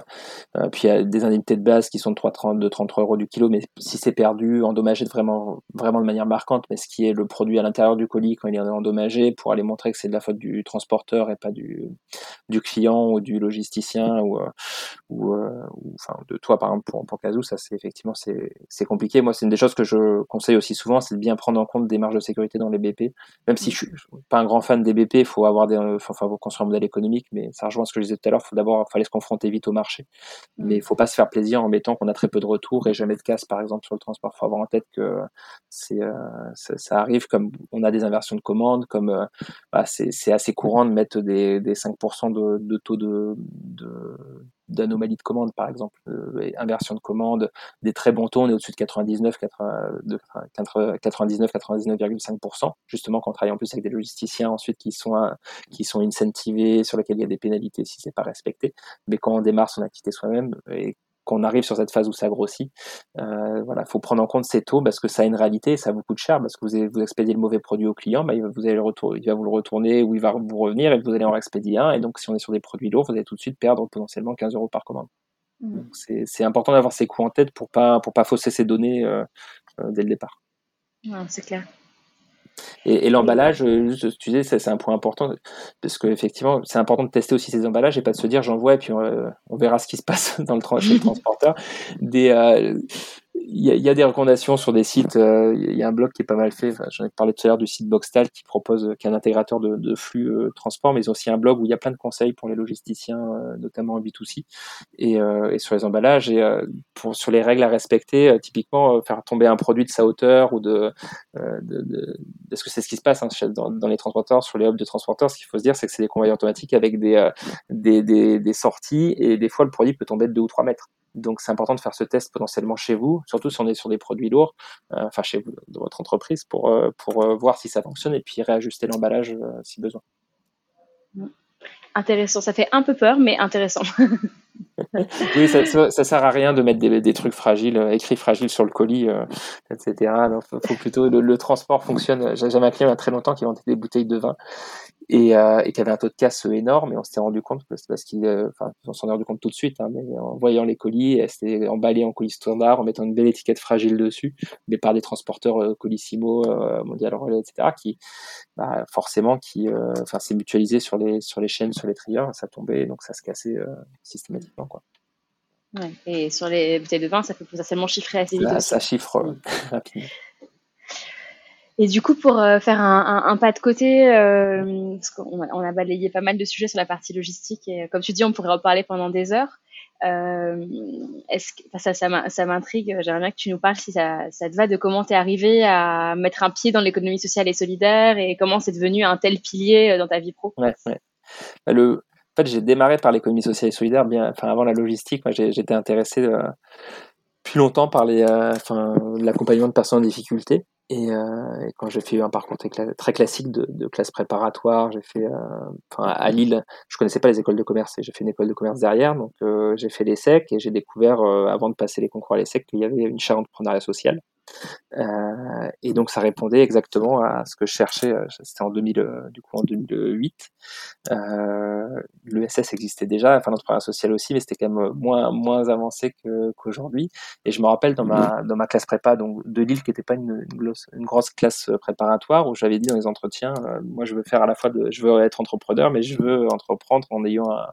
euh, puis il y a des indemnités de base qui sont de 3,30 de 33 euros du kilo mais si c'est perdu endommagé de vraiment vraiment de manière marquante mais ce qui est le produit à l'intérieur du colis quand il est endommagé pour aller montrer que c'est de la faute du transporteur et pas du, du client ou du logisticien ou, ou, ou enfin de toi par exemple pour, pour Kazoo ça c'est effectivement c'est compliqué. Moi c'est une des choses que je conseille aussi souvent c'est de bien prendre en compte des de sécurité dans les BP. Même si je suis pas un grand fan des BP, il faut avoir des, enfin, faut construire un modèle économique, mais ça rejoint ce que je disais tout à l'heure. Faut d'abord, fallait se confronter vite au marché. Mais il faut pas se faire plaisir en mettant qu'on a très peu de retours et jamais de casse, par exemple, sur le transport. Faut avoir en tête que c'est, euh, ça, arrive comme on a des inversions de commandes, comme euh, bah, c'est assez courant de mettre des, des 5% de, de taux de, de d'anomalies de commande, par exemple, euh, inversion de commande, des très bons taux, on est au-dessus de 99, 99, 99,5%, justement quand on travaille en plus avec des logisticiens ensuite qui sont, qui sont incentivés, sur lesquels il y a des pénalités si c'est pas respecté. Mais quand on démarre son activité soi-même et qu'on arrive sur cette phase où ça grossit, euh, voilà, faut prendre en compte ces taux parce que ça a une réalité, ça vous coûte cher parce que vous, vous expédiez le mauvais produit au client, bah, vous allez le retour, il va vous le retourner ou il va vous revenir et vous allez en expédier un. Et donc, si on est sur des produits lourds, vous allez tout de suite perdre potentiellement 15 euros par commande. Mmh. C'est important d'avoir ces coûts en tête pour pas pour pas fausser ces données euh, euh, dès le départ. c'est clair. Et, l'emballage, euh, tu disais, c'est un point important parce qu'effectivement, c'est important de tester aussi ces emballages et pas de se dire j'envoie et puis on, verra ce qui se passe dans le, chez le transporteur. Des, il y, a des recommandations sur des sites. Euh, il y a un blog qui est pas mal fait. J'en ai parlé tout à l'heure du site Boxtal qui propose, euh, qui est un intégrateur de, flux euh, transport, mais ils ont aussi un blog où il y a plein de conseils pour les logisticiens, notamment en B2C et, sur les emballages et pour sur les règles à respecter. typiquement, faire tomber un produit de sa hauteur ou de, de, est-ce que c'est ce qui se passe hein, dans, dans, les transporteurs, sur les hubs de transporteurs. Ce qu'il faut se dire, c'est que c'est des convoyeurs automatiques avec des, des, des, des sorties et des fois le produit peut tomber de 2 ou 3 mètres. Donc c'est important de faire ce test potentiellement chez vous, surtout si on est sur des produits lourds, euh, enfin chez vous, dans votre entreprise, pour, euh, pour euh, voir si ça fonctionne et puis réajuster l'emballage si besoin. Intéressant, ça fait un peu peur, mais intéressant. oui, ça, ça, sert à rien de mettre des, trucs fragiles, écrits fragiles sur le colis, etc. Il faut, plutôt le, transport fonctionne. J'avais un client il y a très longtemps qui vendait des bouteilles de vin et, euh, et qui avait un taux de casse énorme. Et on s'était rendu compte parce qu'il, euh, s'en est rendu compte tout de suite, hein, mais en voyant les colis, c'était emballé en colis standard, en mettant une belle étiquette fragile dessus, mais par des transporteurs euh, Colissimo, euh, Mondial Relais, etc., qui, bah, forcément, qui, euh, enfin, c'est mutualisé sur les sur les chaînes, sur les trieurs, ça tombait, donc ça se cassait systématiquement, quoi. Ouais. Et sur les bouteilles de vin, ça peut potentiellement chiffrer assez vite. ça chiffre rapidement. Et du coup, pour euh, faire un, un, pas de côté, euh, parce qu'on a, on a balayé pas mal de sujets sur la partie logistique, et comme tu dis, on pourrait en parler pendant des heures. Euh, est-ce que, ça, ça, ça m'intrigue. J'aimerais bien que tu nous parles si ça, ça te va de comment tu es arrivé à mettre un pied dans l'économie sociale et solidaire et comment c'est devenu un tel pilier euh, dans ta vie pro. Ouais, ouais. Bah, le, fait, j'ai démarré par l'économie sociale et solidaire bien, enfin avant la logistique. Moi, j'étais intéressé euh, longtemps par les, enfin, l'accompagnement de personnes en difficulté. Et, euh, quand j'ai fait un parcours très, classique de, de, classe préparatoire, j'ai fait, euh, enfin, à Lille, je connaissais pas les écoles de commerce et j'ai fait une école de commerce derrière, donc euh, j'ai fait l'ESSEC et j'ai découvert, euh, avant de passer les concours à l'ESSEC, qu'il y avait une chaire d'entrepreneuriat social. Euh, et donc ça répondait exactement à ce que je cherchais. Euh, c'était en 2000, euh, du coup en 2008. Euh, L'ESS existait déjà, enfin l'entrepreneuriat social aussi, mais c'était quand même moins moins avancé qu'aujourd'hui. et je me rappelle dans ma dans ma classe prépa donc de Lille qui n'était pas une, une, grosse classe préparatoire où j'avais dit dans les entretiens, moi je veux faire à la fois de, je veux être entrepreneur, mais je veux entreprendre en ayant un,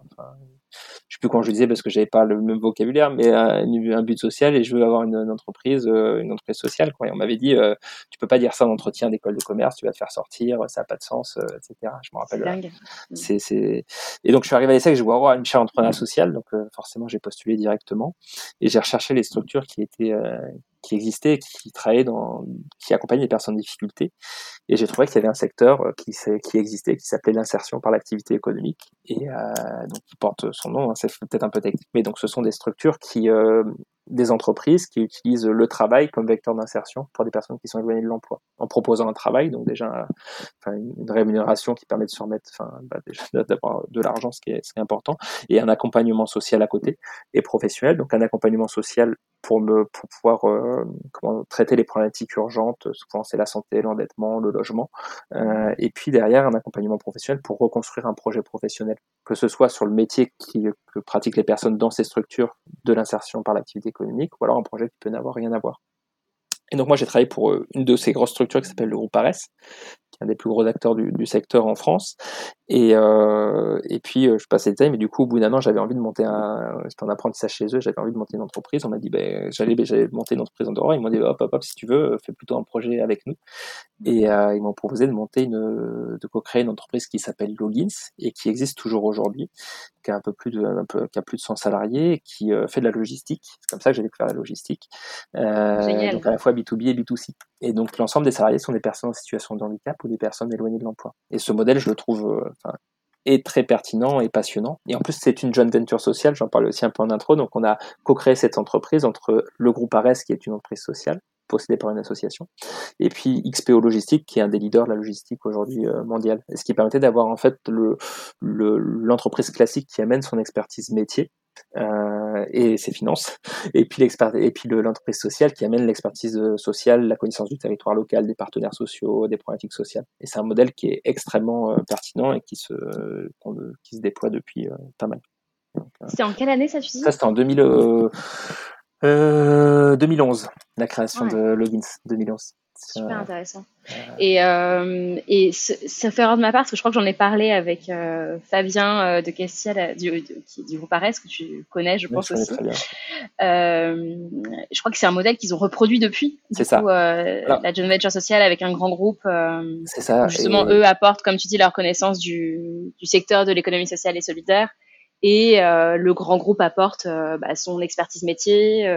je sais plus quand je disais parce que j'avais pas le même vocabulaire, mais un, un, but social et je veux avoir une, entreprise, euh, une entreprise sociale. Quoi. Et on m'avait dit, euh, tu peux pas dire ça en entretien d'école de commerce, tu vas te faire sortir, ça a pas de sens, euh, etc. Je me rappelle. C'est, c'est... Et donc je suis arrivé à l'essai que je vois avoir une chaire entrepreneur sociale, donc forcément j'ai postulé directement et j'ai recherché les structures qui étaient qui existait, qui travaillait dans, qui accompagnait les personnes en difficulté. Et j'ai trouvé qu'il y avait un secteur euh, qui, qui existait, qui s'appelait l'insertion par l'activité économique, et euh, donc qui porte son nom. Hein, c'est peut-être un peu technique, mais donc ce sont des structures qui, euh, des entreprises qui utilisent le travail comme vecteur d'insertion pour des personnes qui sont éloignées de l'emploi, en proposant un travail, donc déjà enfin, une rémunération qui permet de se remettre, bah, d'avoir de l'argent, ce ce qui est important, et un accompagnement social à côté et professionnel, donc un accompagnement social pour me pour pouvoir euh, comment traiter les problématiques urgentes. Souvent c'est la santé, l'endettement, le logement, euh, et puis derrière un accompagnement professionnel pour reconstruire un projet professionnel, que ce soit sur le métier que pratiquent les personnes dans ces structures de l'insertion par l'activité économique, ou alors un projet qui peut n'avoir rien à voir. Et donc moi j'ai travaillé pour euh, une de ces grosses structures qui s'appelle le groupe Ares, qui est un des plus gros acteurs du, du secteur en France. Et, euh, et puis euh, je passais le temps, mais du coup au bout d'un an j'avais envie de monter un, c'était un apprentissage chez eux, j'avais envie de monter une entreprise. On m'a dit ben j'allais ben, j'allais monter une entreprise en dehors. Ils m'ont dit hop hop hop si tu veux fais plutôt un projet avec nous. Et euh, ils m'ont proposé de monter une, de co-créer une entreprise qui s'appelle Logins et qui existe toujours aujourd'hui, qui a un peu plus de, un peu, qui a plus de 100 salariés, qui euh, fait de la logistique. C'est comme ça que j'ai découvert la logistique. Euh, donc à la fois B2B et B2C. Et donc l'ensemble des salariés sont des personnes en situation de handicap ou des personnes éloignées de l'emploi. Et ce modèle, je le trouve, euh, est très pertinent et passionnant. Et en plus, c'est une joint venture sociale, j'en parlais aussi un peu en intro, donc on a co-créé cette entreprise entre le groupe Ares, qui est une entreprise sociale, possédée par une association, et puis XPO Logistique, qui est un des leaders de la logistique aujourd'hui euh, mondiale. Ce qui permettait d'avoir en fait l'entreprise le, l'entreprise classique qui amène son expertise métier euh, et ses finances, et puis et puis l'entreprise sociale qui amène l'expertise euh, sociale, la connaissance du territoire local, des partenaires sociaux, des problématiques sociales. Et c'est un modèle qui est extrêmement euh, pertinent et qui se qui se déploie depuis pas mal. C'était en quelle année ça tu dis? Ça c'était en 2000, 2011, la création de Logins 2011. Super intéressant. Et, euh, et ça fait erreur de ma part, parce que je crois que j'en ai parlé avec euh, Fabien euh, de Castiel, du, qui, du groupe Ares, que tu connais, je pense aussi. je crois que c'est un modèle qu'ils ont reproduit depuis. C'est ça. La joint venture sociale avec un grand groupe. c'est ça. Justement, eux apportent, comme tu dis, leur connaissance du, du secteur de l'économie sociale et solidaire. Et le grand groupe apporte bah, son expertise métier,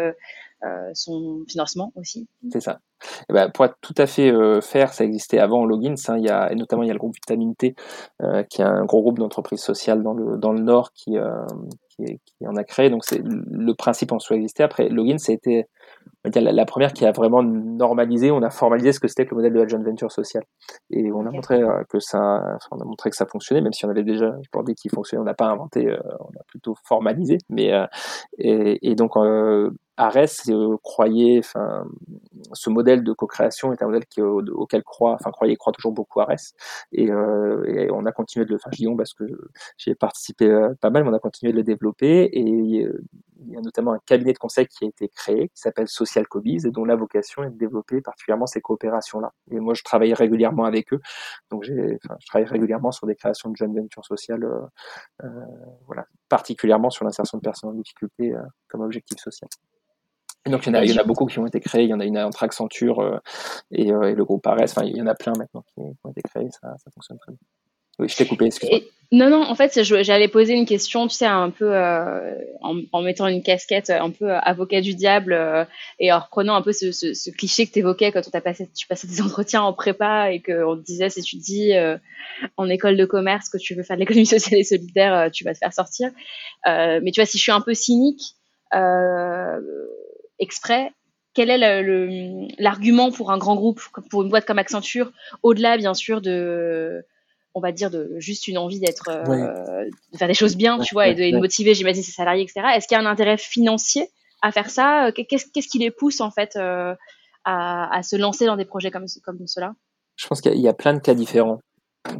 son financement aussi. C'est ça. Et bah, pour être tout à fait euh, faire, ça existait avant Logins. Hein, il y a, et notamment, il y a le groupe Vitamine T, euh, qui est un gros groupe d'entreprises sociales dans le, dans le Nord qui, euh, qui, qui, en a créé. Donc, c'est le principe en soi existait. Après, Logins, ça a été on va dire, la, la, première qui a vraiment normalisé, on a formalisé ce que c'était que le modèle de la joint venture sociale. Et on a montré euh, que ça, on a montré que ça fonctionnait, même si on avait déjà dit qu'il fonctionnait, on n'a pas inventé, euh, on a plutôt formalisé. Mais et, et, donc Ares euh, croyait, enfin, ce modèle de co-création est un modèle qui, auquel croit, enfin, croyait, croit toujours beaucoup Ares. Et, euh, et on a continué de le, enfin, je dis on parce que j'ai participé euh, pas mal, mais on a continué de le développer. Et il y a notamment un cabinet de conseil qui a été créé, qui s'appelle Social Cobies, et dont la vocation est de développer particulièrement ces coopérations-là. Et moi, je travaille régulièrement avec eux. Donc, j'ai, enfin, je travaille régulièrement sur des créations de jeunes ventures sociales, euh, euh, voilà, particulièrement sur l'insertion de personnes en difficulté comme objectif social donc il y, en a, il y, en a, beaucoup qui ont été créés, il y en a une entre Accenture euh, et, euh, et, le groupe Ares, enfin il y en a plein maintenant qui, ont été créés, ça, ça fonctionne très bien. Oui, je t'ai coupé, excuse-moi. Non, non, en fait, j'allais poser une question, tu sais, un peu euh, en, en, mettant une casquette un peu avocat du diable euh, et en reprenant un peu ce, ce, ce cliché que tu évoquais quand on passé, tu passais des entretiens en prépa et qu'on te disait si tu dis euh, en école de commerce que tu veux faire de l'économie sociale et solidaire, tu vas te faire sortir. mais tu vois, si je suis un peu cynique, exprès, quel est l'argument pour un grand groupe, pour une boîte comme Accenture, au-delà bien sûr de, on va dire de juste une envie d'être, euh, de faire des choses bien, tu vois, et de, motiver, j'imagine, ses salariés, etc. Est-ce qu'il y a un intérêt financier à faire ça? Qu'est-ce qui les pousse en fait euh, à, se lancer dans des projets comme, comme cela Je pense qu'il y a plein de cas différents.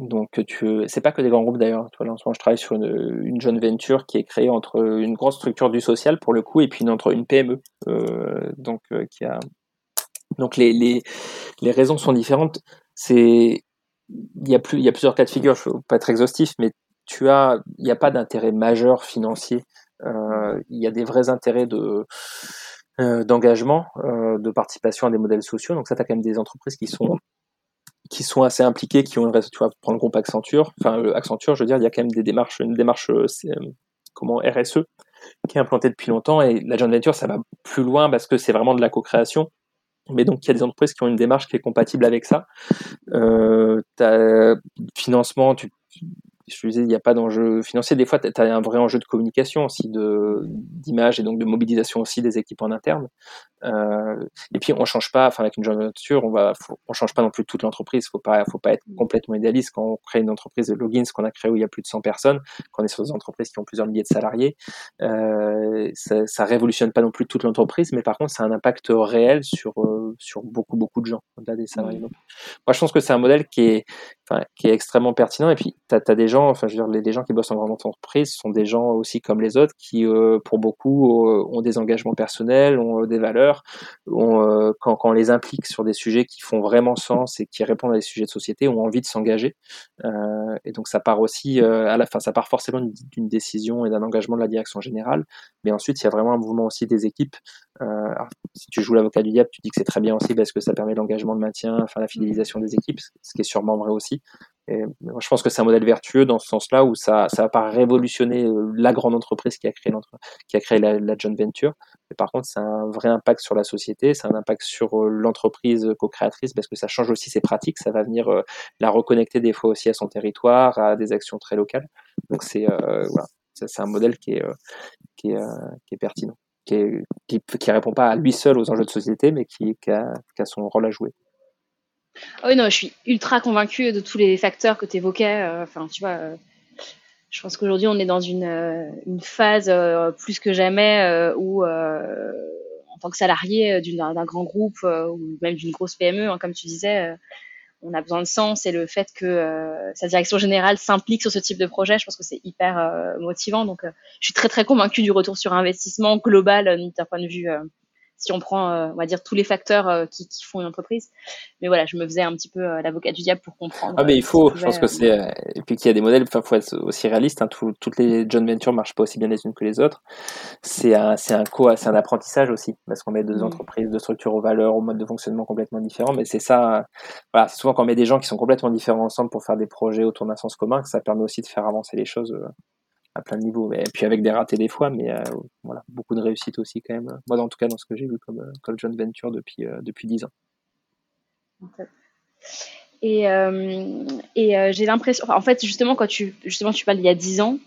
Donc, tu, c'est pas que des grands groupes d'ailleurs. Toi, là, en ce moment, je travaille sur une, une joint venture qui est créée entre une grosse structure du social pour le coup et puis une, entre une PME. Euh, donc, euh, qui a. Donc, les, les, les raisons sont différentes. C'est, il y a plus, il y a plusieurs cas de figure. Je veux pas être exhaustif, mais tu as, il n'y a pas d'intérêt majeur financier. Euh, il y a des vrais intérêts de euh, d'engagement, euh, de participation à des modèles sociaux. Donc ça, tu as quand même des entreprises qui sont qui sont assez impliqués, qui ont une tu vois, prendre le groupe Accenture, enfin Accenture, je veux dire, il y a quand même des démarches, une démarche euh, euh, comment RSE qui est implantée depuis longtemps et la joint venture ça va plus loin parce que c'est vraiment de la co-création. Mais donc il y a des entreprises qui ont une démarche qui est compatible avec ça. Euh, as, financement, tu, je disais, il n'y a pas d'enjeu financier. Des fois, tu as un vrai enjeu de communication aussi, de d'image et donc de mobilisation aussi des équipes en interne. Euh, et puis, on change pas, enfin, avec une joint venture, on va, on change pas non plus toute l'entreprise. Faut pas, faut pas être complètement idéaliste quand on crée une entreprise de logins qu'on a créé où il y a plus de 100 personnes, quand on est sur des entreprises qui ont plusieurs milliers de salariés. Euh, ça, ça révolutionne pas non plus toute l'entreprise, mais par contre, ça a un impact réel sur, euh, sur beaucoup, beaucoup de gens, au-delà des salariés. moi, je pense que c'est un modèle qui est, enfin, qui est extrêmement pertinent. Et puis, tu as, des gens, enfin, je veux dire, les, gens qui bossent en grande entreprise sont des gens aussi comme les autres qui, euh, pour beaucoup, euh, ont des engagements personnels, ont des valeurs euh, quand, quand, on les implique sur des sujets qui font vraiment sens et qui répondent à des sujets de société, ont envie de s'engager. Euh, et donc ça part aussi, euh, à la fin, ça part forcément d'une décision et d'un engagement de la direction générale, mais ensuite il y a vraiment un mouvement aussi des équipes. Alors, si tu joues l'avocat du diable, tu dis que c'est très bien aussi parce que ça permet l'engagement de maintien, enfin la fidélisation des équipes, ce qui est sûrement vrai aussi. Je pense que c'est un modèle vertueux dans ce sens-là où ça, ça va pas révolutionner la grande entreprise qui a créé, qui a créé la, joint venture, par contre, c'est un vrai impact sur la société, c'est un impact sur l'entreprise co-créatrice parce que ça change aussi ses pratiques, ça va venir la reconnecter des fois aussi à son territoire, à des actions très locales. Donc c'est voilà, c'est un modèle qui est, qui est, qui est pertinent qui, qui, répond pas à lui seul aux enjeux de société, mais qui, a, son rôle à jouer. Oui, non, je suis ultra convaincue de tous les facteurs que tu évoquais. Euh, enfin, tu vois, euh, je pense qu'aujourd'hui, on est dans une, euh, phase plus que jamais où, en tant que salarié d'un grand groupe ou même d'une grosse PME, hein, comme tu disais, on a besoin de sens et le fait que sa direction générale s'implique sur ce type de projet, je pense que c'est hyper motivant. Donc, je suis très très convaincue du retour sur investissement global d'un point de vue si on prend, euh, on va dire, tous les facteurs euh, qui, qui, font une entreprise. Mais voilà, je me faisais un petit peu euh, l'avocat du diable pour comprendre. Ah, mais il faut, je pense que c'est. et puis qu'il y a des modèles, il faut être aussi réaliste. Hein, toutes les joint ventures marchent pas aussi bien les unes que les autres. C'est un, c'est un, co, c'est un apprentissage aussi, parce qu'on met deux mmh. entreprises, deux structures aux valeurs, aux modes de fonctionnement complètement différents. Mais c'est ça, voilà, c'est souvent quand on met des gens qui sont complètement différents ensemble pour faire des projets autour d'un sens commun que ça permet aussi de faire avancer les choses à plein de niveaux. Et puis avec des ratés des fois, mais euh, voilà, beaucoup de réussite aussi quand même. Moi, en tout cas, dans ce que j'ai vu comme, euh, comme joint venture depuis, euh, depuis 10 ans. Et, et j'ai l'impression, en fait, justement, quand tu, justement, tu parles il y a 10 ans,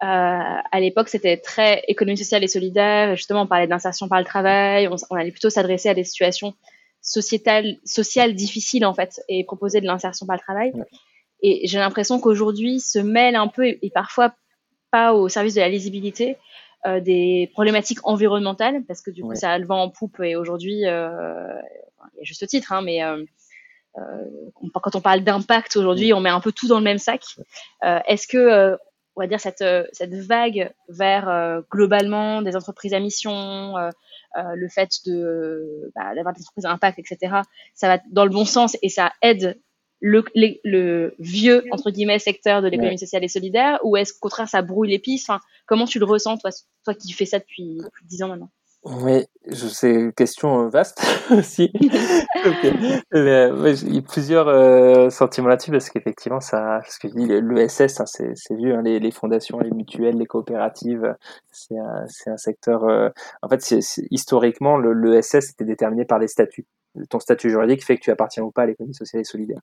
à l'époque, c'était très économie sociale et solidaire. Justement, on parlait d'insertion par le travail. On, allait plutôt s'adresser à des situations sociétales, sociales difficiles, en fait, et proposer de l'insertion par le travail. Et j'ai l'impression qu'aujourd'hui se mêle un peu, et parfois pas au service de la lisibilité euh, des problématiques environnementales, parce que du coup, ça a le vent en poupe et aujourd'hui, euh, il y a juste titre, hein, mais euh, quand on parle d'impact aujourd'hui, on met un peu tout dans le même sac. Est-ce que, on va dire, cette, cette vague vers globalement des entreprises à mission, le fait de bah, d'avoir des entreprises à impact, etc., ça va dans le bon sens et ça aide le, le, vieux entre guillemets secteur de l'économie sociale et solidaire ou est-ce qu'au contraire ça brouille les pistes? Enfin, Comment tu le ressens toi, toi qui fais ça depuis, dix ans maintenant? Oui, c'est une question euh, vaste aussi. Euh, il y a plusieurs euh, sentiments là-dessus parce qu'effectivement, ça, ce que dis, l'ESS, hein, c'est vu, hein, les, les, fondations, les mutuelles, les coopératives, c'est un, un, secteur. en fait, historiquement, l'ESS était déterminé par les statuts ton statut juridique fait que tu appartiens ou pas à l'économie sociale et solidaire.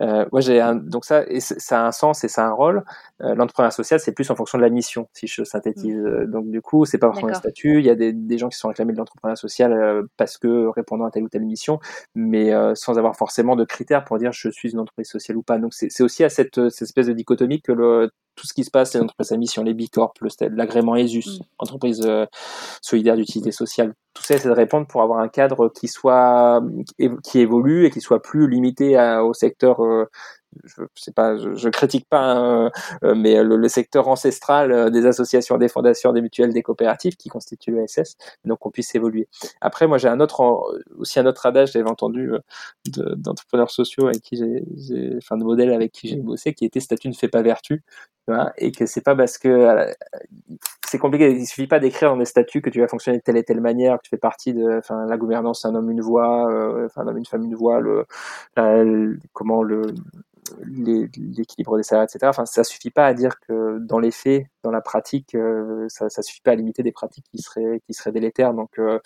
Euh, moi, j'ai donc ça, et ça a un sens et ça a un rôle. Euh, L'entrepreneuriat social, c'est plus en fonction de la mission, si je synthétise. Mm. Euh, donc, du coup, c'est pas forcément le statut. Il y a des, des, gens qui sont réclamés de l'entrepreneuriat social euh, parce que répondant à telle ou telle mission, mais sans avoir forcément de critères pour dire je suis une entreprise sociale ou pas. Donc, c'est aussi à cette, cette espèce de dichotomie que le, tout ce qui se passe, les entreprises à mission, les Bicorp, l'agrément ESUS, mm. entreprise euh, solidaire d'utilité sociale, tout ça, c'est de répondre pour avoir un cadre qui soit qui évolue et qui soit plus limité au secteur euh, je sais pas, je, je critique pas, hein, euh, mais le, secteur ancestral euh, des associations, des fondations, des mutuelles, des coopératives qui constituent l'ESS, donc qu'on puisse évoluer. Après, moi, j'ai un autre, aussi un autre adage, j'avais entendu euh, d'entrepreneurs sociaux avec qui j'ai, enfin, de modèles avec qui j'ai bossé, qui était statut ne fait pas vertu, et que c'est pas parce que c'est compliqué, il suffit pas d'écrire dans des statuts que tu vas fonctionner de telle et telle manière, que tu fais partie de, enfin, la gouvernance, un homme, une voix, enfin, un homme, une femme, une voix, le, comment le, l'équilibre des salaires, etc. Enfin, ça suffit pas à dire que dans les faits, dans la pratique, euh, ça, ça suffit pas à limiter des pratiques qui seraient qui seraient délétères. Donc, euh,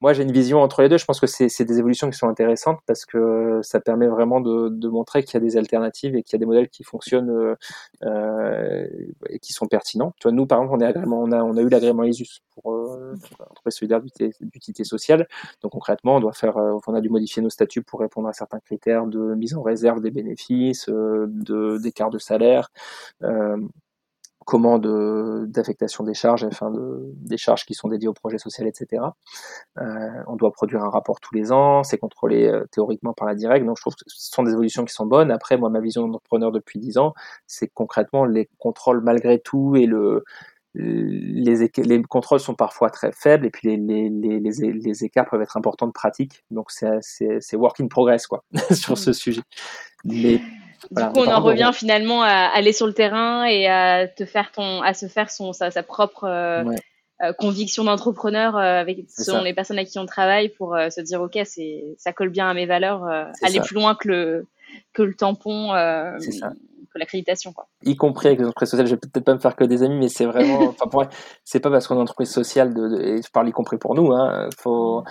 moi, j'ai une vision entre les deux. Je pense que c'est des évolutions qui sont intéressantes parce que ça permet vraiment de, de montrer qu'il y a des alternatives et qu'il y a des modèles qui fonctionnent euh, et qui sont pertinents. Tu vois, nous, par exemple, on est agrément, on a on a eu l'agrément ISUS pour euh, entreprise solidaire d'utilité sociale. Donc concrètement, on doit faire, on a dû modifier nos statuts pour répondre à certains critères de mise en réserve des bénéfices, de d'écart de salaire. Euh, comment d'affectation des charges, enfin de, des charges qui sont dédiées au projet social, etc. Euh, on doit produire un rapport tous les ans, c'est contrôlé euh, théoriquement par la directe, donc je trouve que ce sont des évolutions qui sont bonnes. Après, moi, ma vision d'entrepreneur depuis 10 ans, c'est concrètement les contrôles malgré tout et le les, les contrôles sont parfois très faibles et puis les, les, les, les écarts peuvent être importants de pratique. Donc c'est work in progress quoi sur ce sujet. Mais du coup, on en revient finalement à aller sur le terrain et à te faire ton, à se faire son, sa, sa propre euh, euh, conviction d'entrepreneur euh, avec selon les personnes avec qui on travaille pour se dire ok, c'est, ça colle bien à mes valeurs, aller plus loin que le que le tampon que l'accréditation. Y compris avec les entreprises sociales, je vais peut-être pas me faire que des amis, mais c'est vraiment, enfin pour c'est pas parce qu'on est une entreprise sociale, de, et je parle y compris pour nous, hein, faut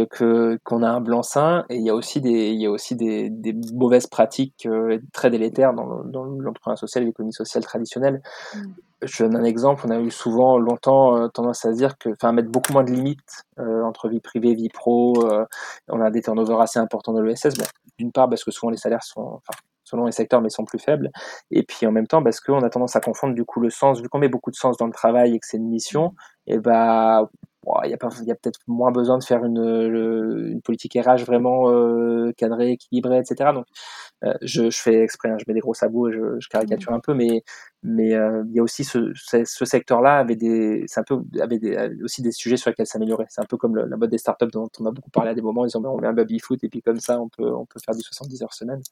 que qu'on a un blanc-seing et il y a aussi des il y a aussi des, des mauvaises pratiques euh, très délétères dans, dans l'entrepreneuriat social et l'économie sociale traditionnelle. Mm. Je donne un exemple, on a eu souvent longtemps euh, tendance à se dire que, enfin, mettre beaucoup moins de limites euh, entre vie privée, vie pro. on a des turnovers assez importants dans l'ESS. D'une part parce que souvent les salaires sont, enfin, selon les secteurs, mais sont plus faibles. Et puis en même temps, parce qu'on a tendance à confondre du coup le sens, vu qu'on met beaucoup de sens dans le travail et que c'est une mission, et bah il y a, a peut-être moins besoin de faire une, politique RH vraiment euh, cadrée, équilibrée, etc. Donc, euh, je, fais exprès, hein, je mets des gros sabots et je, caricature un peu, mais euh, il y a aussi ce, ce, secteur-là avait des, c'est un peu avait, aussi des sujets sur lesquels s'améliorer. C'est un peu comme la mode des startups dont on a beaucoup parlé à des moments. Ils ont on met un baby foot et puis comme ça on peut faire du 70 heures semaine.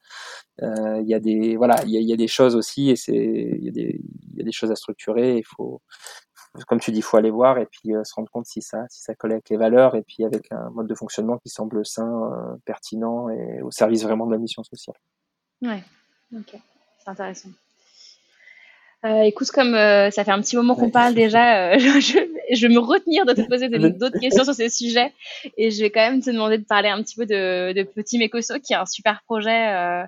Il y a des voilà, il y a, des choses aussi et c'est il y il y a des choses à structurer. Il faut comme tu dis, il faut aller voir et puis euh, se rendre compte si ça, si ça colle avec les valeurs et puis avec un mode de fonctionnement qui semble sain, euh, pertinent et au service vraiment de la mission sociale. Ouais, ok, c'est intéressant. Euh, écoute, comme ça fait un petit moment qu'on parle déjà, je, je, vais me retenir de te poser d'autres questions sur ces sujets et je vais quand même te demander de parler un petit peu de, de Petit Mecoso, qui est un super projet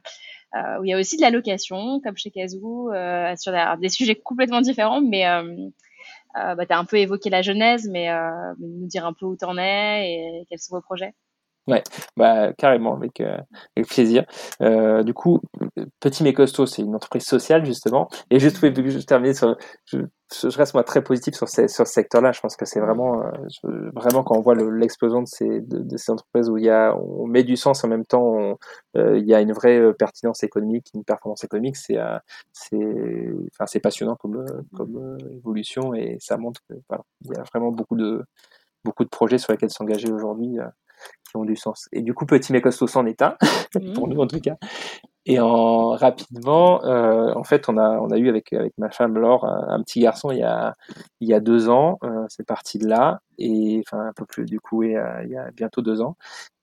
où il y a aussi de la location, comme chez Kazoo, sur des, sujets complètement différents, mais bah, tu un peu évoqué la genèse, mais euh, nous dire un peu où tu en es et quels sont vos projets. Ouais, bah carrément, avec, euh, avec plaisir. Euh, du coup, Petit mais costaud, c'est une entreprise sociale justement. Et juste, oui, je terminer sur, je, je, reste moi très positif sur, ces, sur ce secteur-là. Je pense que c'est vraiment, euh, vraiment quand on voit l'explosion de ces, de, ces entreprises où il y a, on met du sens en même temps, euh, il y a une vraie pertinence économique, une performance économique. C'est, c'est, enfin, c'est passionnant comme, comme évolution et ça montre que voilà, il y a vraiment beaucoup de, beaucoup de projets sur lesquels s'engager aujourd'hui qui ont du sens. Et du coup, Petit mais costaud s'en est un, pour nous en tout cas. Et en rapidement, euh, en fait, on a on a eu avec avec ma femme Laure un, petit garçon il y a il y a deux ans. Euh, c'est parti de là et enfin un peu plus du coup et, euh, il y a bientôt deux ans.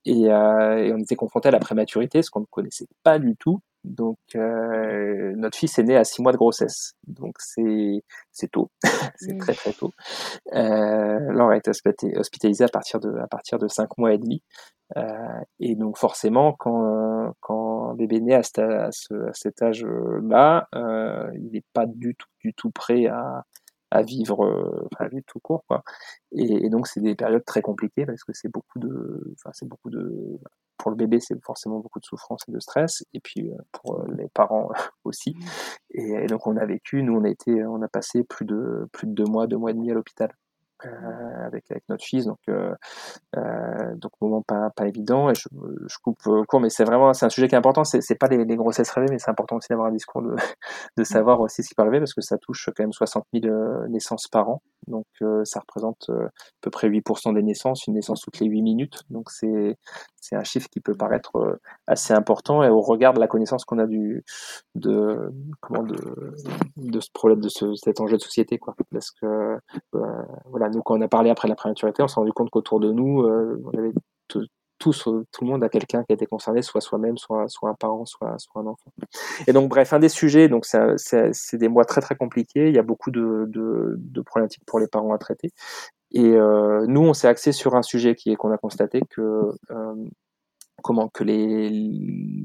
Et, et on était confronté à la prématurité, ce qu'on ne connaissait pas du tout. Donc euh, notre fils est né à six mois de grossesse, donc c'est c'est tôt, c'est mmh. très très tôt. Euh, Laure a été hospitalisée à partir de à partir de cinq mois et demi, euh, et donc forcément quand quand un bébé naît à, à, ce, à cet âge-là, euh, il n'est pas du tout du tout prêt à à vivre, euh, à vivre tout court quoi. Et, et donc c'est des périodes très compliquées parce que c'est beaucoup de, enfin c'est beaucoup de pour le bébé, c'est forcément beaucoup de souffrance et de stress, et puis euh, pour euh, les parents aussi. Mmh. Et, donc on a vécu, nous on a été, on a passé plus de plus de deux mois, deux mois et demi à l'hôpital. Euh, avec avec notre fils. Donc euh, euh, donc moment pas pas évident. Et je, je coupe court mais c'est vraiment c'est un sujet qui est important. C'est c'est pas les, les grossesses rêvées mais c'est important aussi d'avoir un discours de de savoir aussi ce qui peut arriver parce que ça touche quand même 60 000 naissances par an. Donc ça représente à peu près 8% des naissances une naissance toutes les 8 minutes. Donc c'est c'est un chiffre qui peut paraître assez important. Et au regard de la connaissance qu'on a du de comment de de ce problème de ce, cet enjeu de société quoi. Parce que voilà nous, quand on a parlé après la prématurité, on s'est rendu compte qu'autour de nous, euh, on avait tous, tout le monde a quelqu'un qui a été concerné, soit soi-même, soit, soit un parent, soit, soit un enfant. Et donc, bref, un des sujets, donc c'est des mois très très compliqués. Il y a beaucoup de, de, de problématiques pour les parents à traiter. Et euh, nous, on s'est axé sur un sujet qui est qu'on a constaté que euh, comment que les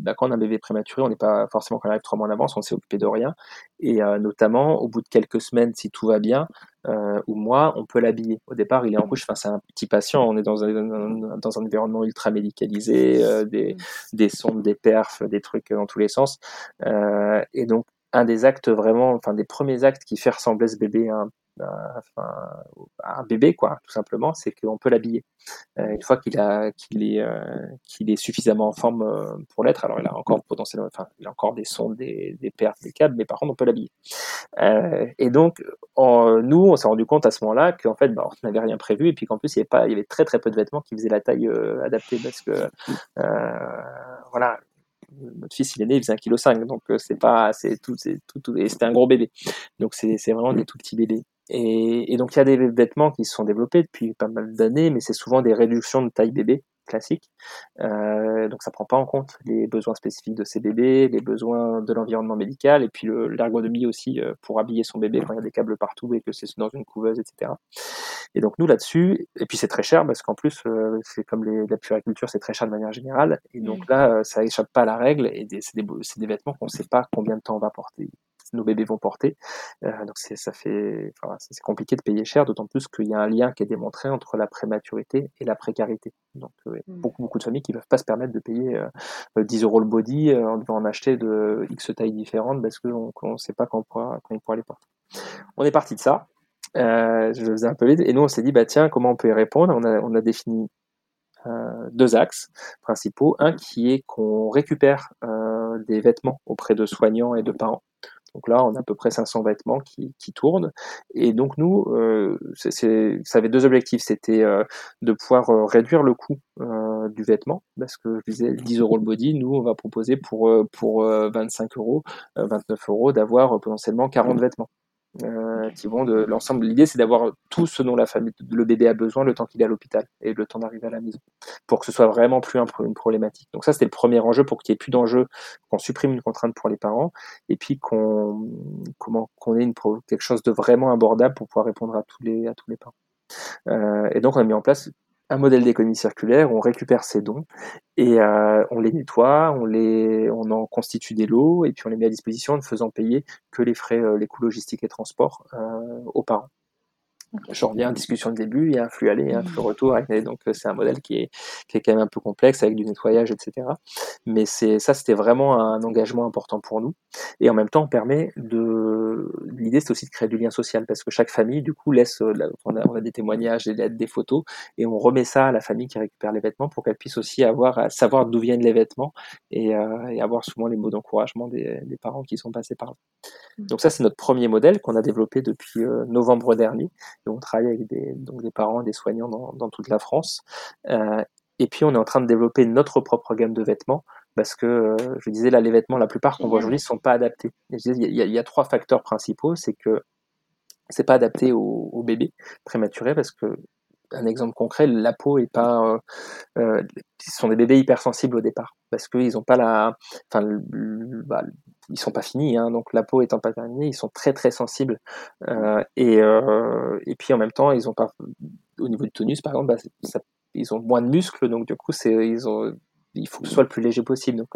bah, quand on a un bébé prématuré, on n'est pas forcément quand on arrive trois mois en avance, on s'est occupé de rien. Et euh, notamment, au bout de quelques semaines, si tout va bien, euh, ou mois, on peut l'habiller. Au départ, il est en couche, enfin, c'est un petit patient, on est dans un, dans un environnement ultra médicalisé, euh, des, des sondes, des perfs, des trucs dans tous les sens. Euh, et donc, un des actes vraiment, enfin, des premiers actes qui fait ressembler ce bébé à un enfin, un bébé, quoi, tout simplement, c'est qu'on peut l'habiller. Euh, une fois qu'il a, qu'il est, euh, qu'il est suffisamment en forme euh, pour l'être, alors il a encore potentiellement, enfin, il a encore des sondes, des, des pertes, des câbles, mais par contre, on peut l'habiller. et donc, nous, on s'est rendu compte à ce moment-là qu'en fait, bah, on n'avait rien prévu, et puis qu'en plus, il y avait pas, il y avait très très peu de vêtements qui faisaient la taille adaptée, parce que, voilà, notre fils il est né il faisait 1,5 kg donc c'est pas c'est tout c'est tout, tout et c'était un gros bébé donc c'est c'est vraiment des tout petits bébés et, et, donc il y a des vêtements qui se sont développés depuis pas mal d'années, mais c'est souvent des réductions de taille bébé. classique. Euh, donc ça prend pas en compte les besoins spécifiques de ces bébés, les besoins de l'environnement médical et puis l'ergonomie aussi euh, pour habiller son bébé quand il y a des câbles partout et que c'est dans une couveuse, etc. Et donc nous là-dessus, et puis c'est très cher parce qu'en plus euh, c'est comme les, la puriculture, c'est très cher de manière générale. Et donc mmh. là, ça échappe pas à la règle et c'est des, des, vêtements qu'on ne sait pas combien de temps on va porter nos bébés vont porter. Euh, donc c'est ça fait, enfin, c'est compliqué de payer cher, d'autant plus qu'il y a un lien qui est démontré entre la prématurité et la précarité. Donc euh, mmh. beaucoup beaucoup de familles qui ne peuvent pas se permettre de payer 10 euh, euros le body en devant en acheter de X tailles différentes parce qu'on ne sait pas quand on pourra, quand on pourra les porter. On est parti de ça. je faisais un peu vite et nous on s'est dit bah tiens comment on peut y répondre? On a, on a défini euh, deux axes principaux. Un qui est qu'on récupère euh, des vêtements auprès de soignants et de parents. Donc là, on a à peu près 500 vêtements qui, qui tournent. Et donc nous, euh, c'est, ça avait deux objectifs. C'était euh, de pouvoir euh, réduire le coût euh, du vêtement, parce que je disais 10 euros le body, nous, on va proposer pour, pour 25 euros, 29 euros d'avoir potentiellement 40 vêtements euh, qui vont de l'ensemble. L'idée, c'est d'avoir tout ce dont la famille, le bébé a besoin le temps qu'il est à l'hôpital et le temps d'arriver à la maison, pour que ce soit vraiment plus une problématique. Donc ça, c'était le premier enjeu pour qu'il n'y ait plus d'enjeu, qu'on supprime une contrainte pour les parents, et puis qu'on comment qu'on ait une, quelque chose de vraiment abordable pour pouvoir répondre à tous les à tous les parents. Euh, et donc on a mis en place un modèle d'économie circulaire, on récupère ces dons et euh, on les nettoie, on les, on en constitue des lots et puis on les met à disposition en ne faisant payer que les frais, euh, les coûts logistiques et transports euh, aux parents. Je reviens à discussion de début, il y a un flux aller un flux retour, donc euh, c'est un modèle qui est, qui est quand même un peu complexe avec du nettoyage, etc. Mais c'est ça, c'était vraiment un engagement important pour nous. Et en même temps, on permet de. L'idée, c'est aussi de créer du lien social parce que chaque famille, du coup, laisse. Euh, on a, on a des témoignages, des lettres, des photos, et on remet ça à la famille qui récupère les vêtements pour qu'elle puisse aussi avoir savoir d'où viennent les vêtements et, euh, et avoir souvent les mots d'encouragement des, des, parents qui sont passés par là. Mmh. Donc ça, c'est notre premier modèle qu'on a développé depuis novembre dernier on travaille avec des, donc des parents et des soignants dans, dans toute la France. Euh, et puis on est en train de développer notre propre gamme de vêtements parce que euh, je disais là les vêtements la plupart qu'on voit aujourd'hui ne sont pas adaptés. il y, y, a trois facteurs principaux, c'est que c'est pas adapté aux, aux, bébés prématurés parce que un exemple concret, la peau est pas, euh, euh, ce sont des bébés hypersensibles au départ parce qu'ils ont pas la, enfin, bah, ils sont pas finis, hein, donc la peau étant pas terminée, ils sont très très sensibles euh, et euh, et puis en même temps, ils ont pas, au niveau du tonus par exemple, bah, ils ont moins de muscles, donc du coup, c'est ils ont il faut que ce soit le plus léger possible. Donc,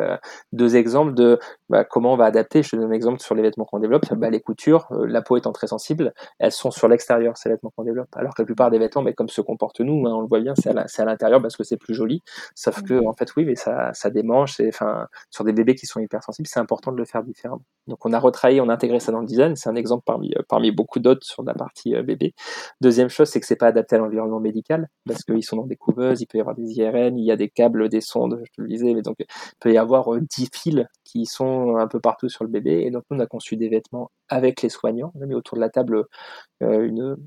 deux exemples de bah, comment on va adapter? Je te donne un exemple sur les vêtements qu'on développe. Bah, les coutures, euh, la peau étant très sensible, elles sont sur l'extérieur, ces vêtements qu'on développe. Alors que la plupart des vêtements, mais comme se comportent nous, hein, on le voit bien, c'est à l'intérieur parce que c'est plus joli. Sauf que, en fait, oui, mais ça, ça démange. Enfin, sur des bébés qui sont hypersensibles, c'est important de le faire différemment. Donc, on a retravaillé, on a intégré ça dans le design. C'est un exemple parmi, euh, parmi beaucoup d'autres sur la partie bébé. Deuxième chose, c'est que c'est pas adapté à l'environnement médical parce qu'ils sont dans des couveuses, il peut y avoir des IRN, il y a des câbles, des sondes, je te le disais, mais donc il peut y avoir 10 euh, fils qui sont un peu partout sur le bébé. Et donc nous, on a conçu des vêtements avec les soignants. On a mis autour de la table euh, une,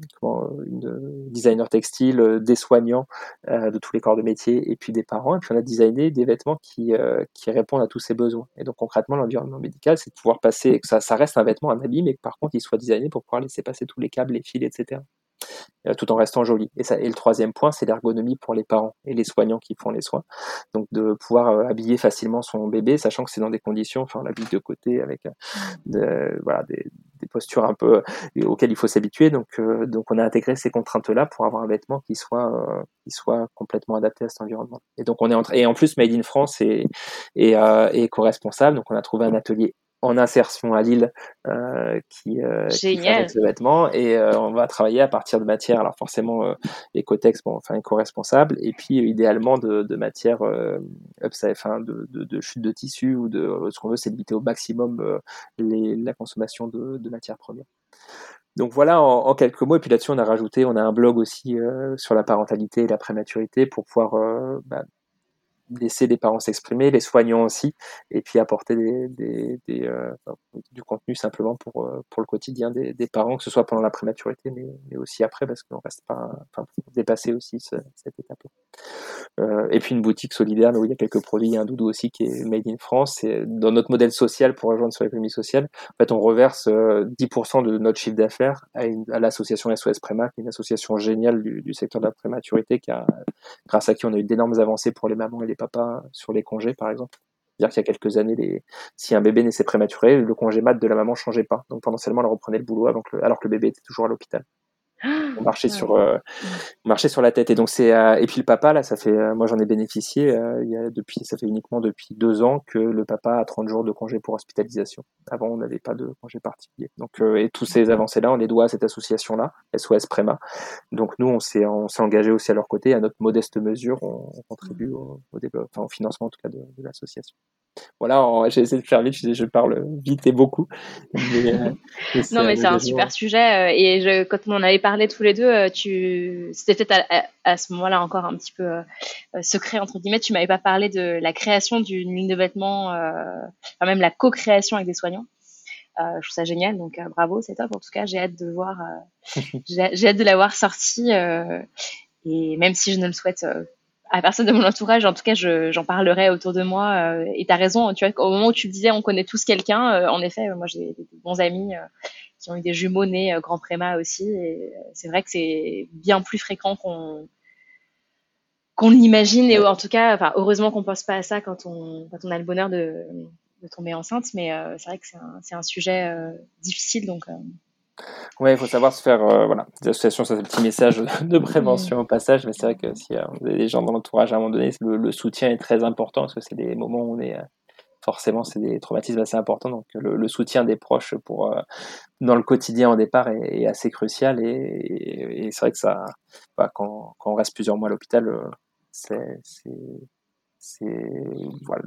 designer textile, euh, des soignants de tous les corps de métier et puis des parents. Et puis on a designé des vêtements qui, qui répondent à tous ces besoins. Et donc concrètement, l'environnement médical, c'est de pouvoir passer, que ça, ça reste un vêtement, un habit, mais que par contre, il soit designé pour pouvoir laisser passer tous les câbles, les fils, etc. Euh, tout en restant joli. Et, ça, et le troisième point, c'est l'ergonomie pour les parents et les soignants qui font les soins. Donc de pouvoir euh, habiller facilement son bébé, sachant que c'est dans des conditions, enfin on l'habille de côté avec euh, de, voilà, des, des, postures un peu auxquelles il faut s'habituer. Donc, donc on a intégré ces contraintes-là pour avoir un vêtement qui soit, qui soit complètement adapté à cet environnement. Et donc on est en, et en plus Made in France est, est, est éco-responsable. Donc on a trouvé un atelier en insertion à Lille euh, qui, euh, qui fabrique le vêtement. Et euh, on va travailler à partir de matières alors forcément euh, écotex bon enfin éco-responsable et puis idéalement de, de matières euh, enfin de, de, de, chute de tissu ou de ce qu'on veut c'est limiter au maximum euh, les, la consommation de, de matières premières. Donc voilà en, en, quelques mots. Et puis là-dessus on a rajouté on a un blog aussi sur la parentalité et la prématurité pour pouvoir bah, laisser les parents s'exprimer, les soignants aussi, et puis apporter des, euh, du contenu simplement pour, euh, pour le quotidien des, parents, que ce soit pendant la prématurité, mais, mais aussi après, parce qu'on reste pas, enfin, dépasser aussi ce, cette étape. Et puis une boutique solidaire, où il y a quelques produits, il y a un doudou aussi qui est made in France. Et dans notre modèle social, pour rejoindre sur l'économie sociale, en fait, on reverse 10% de notre chiffre d'affaires à, l'association SOS Préma, qui est une association géniale du, secteur de la prématurité, grâce à qui on a eu d'énormes avancées pour les mamans et les papas sur les congés, par exemple. C'est-à-dire qu'il y a quelques années, si un bébé naissait prématuré, le congé mat de la maman changeait pas. Donc potentiellement, elle reprenait le boulot alors que le bébé était toujours à l'hôpital on marchait sur euh, marchait sur la tête. Et donc c'est euh, et puis le papa là ça fait euh, moi j'en ai bénéficié il y a depuis ça fait uniquement depuis deux ans que le papa a 30 jours de congé pour hospitalisation. Avant on n'avait pas de congé particulier. Donc et tous ces avancées là on les doit à cette association là SOS Préma. Donc nous on s'est on s'est engagé aussi à leur côté à notre modeste mesure. On, contribue au, au, enfin, au financement en tout cas de, de l'association voilà, j'ai essayé de faire vite, je, parle vite et beaucoup. Euh, non, mais c'est un super sujet. Euh, et je, quand on en avait parlé tous les deux, euh, tu, c'était peut-être à, ce moment-là encore un petit peu secret, entre guillemets. Tu m'avais pas parlé de la création d'une ligne de vêtements, enfin même la co-création avec des soignants. je trouve ça génial, donc bravo, c'est top. En tout cas, j'ai hâte de voir, j'ai hâte de l'avoir sorti. et même si je ne le souhaite à personne de mon entourage, en tout cas, j'en parlerai autour de moi. Euh, et tu as raison, tu vois, au moment où tu disais on connaît tous quelqu'un, euh, en effet, moi j'ai des, bons amis euh, qui ont eu des jumeaux nés Grand Préma aussi. Et c'est vrai que c'est bien plus fréquent qu'on qu'on l'imagine. Et en tout cas, enfin, heureusement qu'on pense pas à ça quand on, quand on a le bonheur de, de tomber enceinte. Mais c'est vrai que c'est un, un, sujet difficile. Donc, oui, il faut savoir se faire. Euh, voilà, les associations, ça c'est le petit message de prévention au passage, mais c'est vrai que si euh, vous avez des gens dans l'entourage à un moment donné, le, soutien est très important parce que c'est des moments où on est. Euh, forcément, c'est des traumatismes assez importants, donc le, soutien des proches pour dans le quotidien au départ est, assez crucial et, c'est vrai que ça, bah, quand, quand, on reste plusieurs mois à l'hôpital, c'est c'est voilà,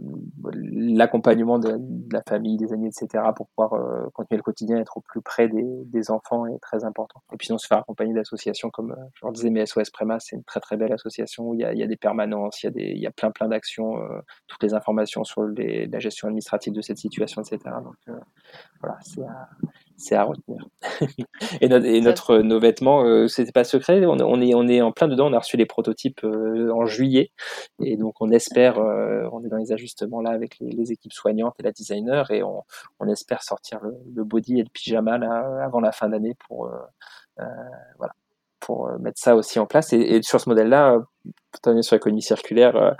l'accompagnement de, la famille, des amis, etc. pour pouvoir euh, continuer le quotidien, être au plus près des, des, enfants est très important. Et puis sinon, se faire accompagner d'associations comme, euh, je leur disais, mais SOS Préma, c'est une très très belle association où il y a, il y a des permanences, il y a, des, il y a plein plein d'actions, euh, toutes les informations sur les, la gestion administrative de cette situation, etc. Donc voilà, c'est c'est à retenir. et, notre, notre, nos vêtements, euh, c'était pas secret. On, on, est, on est en plein dedans. On a reçu les prototypes euh, en juillet, et donc on espère, euh, on est dans les ajustements là avec les, équipes soignantes et la designer, et on, on espère sortir le, le, body et le pyjama là, avant la fin d'année pour, euh, voilà, pour mettre ça aussi en place. Et, et sur ce modèle-là, pour sur l'économie circulaire,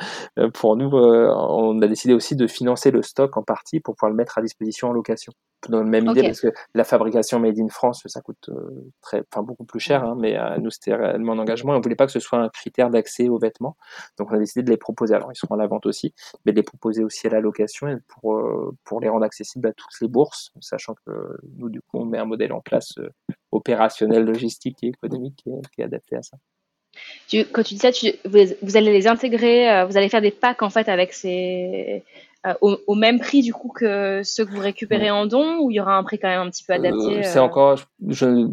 pour nous, on a décidé aussi de financer le stock en partie pour pouvoir le mettre à disposition en location. Dans la même idée parce que la fabrication made in France ça coûte euh, très enfin beaucoup plus cher hein, mais euh, nous c'était réellement un engagement. Et on voulait pas que ce soit un critère d'accès aux vêtements. Donc on a décidé de les proposer. Alors ils seront à la vente aussi mais de les proposer aussi à la location et pour euh, pour les rendre accessibles à toutes les bourses sachant que nous du coup on met un modèle en place opérationnel logistique et économique qui est, qui est adapté à ça tu, quand tu dis ça, tu, vous, vous, allez les intégrer, vous allez faire des packs en fait avec ces, euh, au, même prix du coup que ceux que vous récupérez en don ou il y aura un prix quand même un petit peu adapté euh, C'est euh encore, je,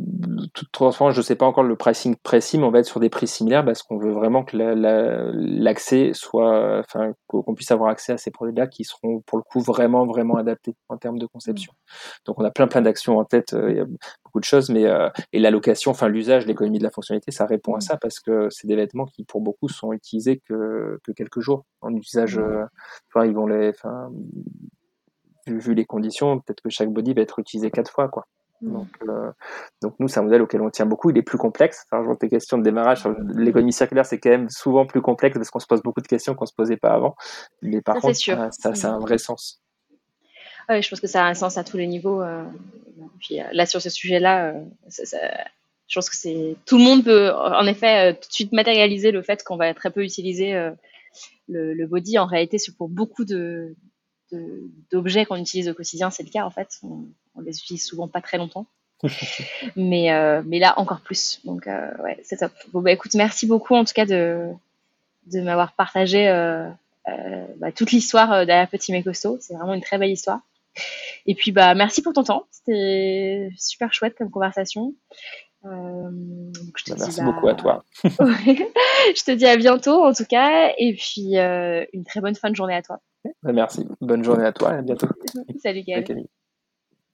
toute transparence, je sais pas encore le pricing précis, mais on va être sur des prix similaires parce qu'on veut vraiment que l'accès soit, enfin, qu'on puisse avoir accès à ces produits-là qui seront pour le coup vraiment vraiment adaptés en termes de conception. Mmh. Donc on a plein plein d'actions en tête, il y a beaucoup de choses, mais et l'allocation, enfin l'usage, l'économie de la fonctionnalité, ça répond à mmh. ça parce que c'est des vêtements qui pour beaucoup sont utilisés que, que quelques jours en usage. Mmh. Enfin, ils vont les Enfin, vu, les conditions, peut-être que chaque body va être utilisé quatre fois, quoi. Mm. Donc, euh, donc nous, c'est un modèle auquel on tient beaucoup. Il est plus complexe. Enfin, je tes questions de démarrage l'économie circulaire, c'est quand même souvent plus complexe parce qu'on se pose beaucoup de questions qu'on se posait pas avant. Mais par contre, ça, ça, a un vrai sens. Oui, je pense que ça a un sens à tous les niveaux. Euh, puis euh, là, sur ce sujet-là, je pense que c'est tout le monde peut, en effet, tout de suite matérialiser le fait qu'on va très peu utiliser le, body, en réalité, pour beaucoup de, d'objets qu'on utilise au quotidien, c'est le cas en fait. On, les utilise souvent pas très longtemps. mais, euh, mais là, encore plus. Donc, euh, ouais, c'est top. Bon, bah, écoute, merci beaucoup en tout cas de, de m'avoir partagé euh, bah, toute l'histoire derrière Petit Mais Costaud. C'est vraiment une très belle histoire. Et puis, bah, merci pour ton temps. C'était super chouette comme conversation. je bah, merci beaucoup à toi. je te dis à bientôt en tout cas, et puis une très bonne fin de journée à toi. Bah, merci. Bonne journée à toi et à bientôt. Salut Gaël.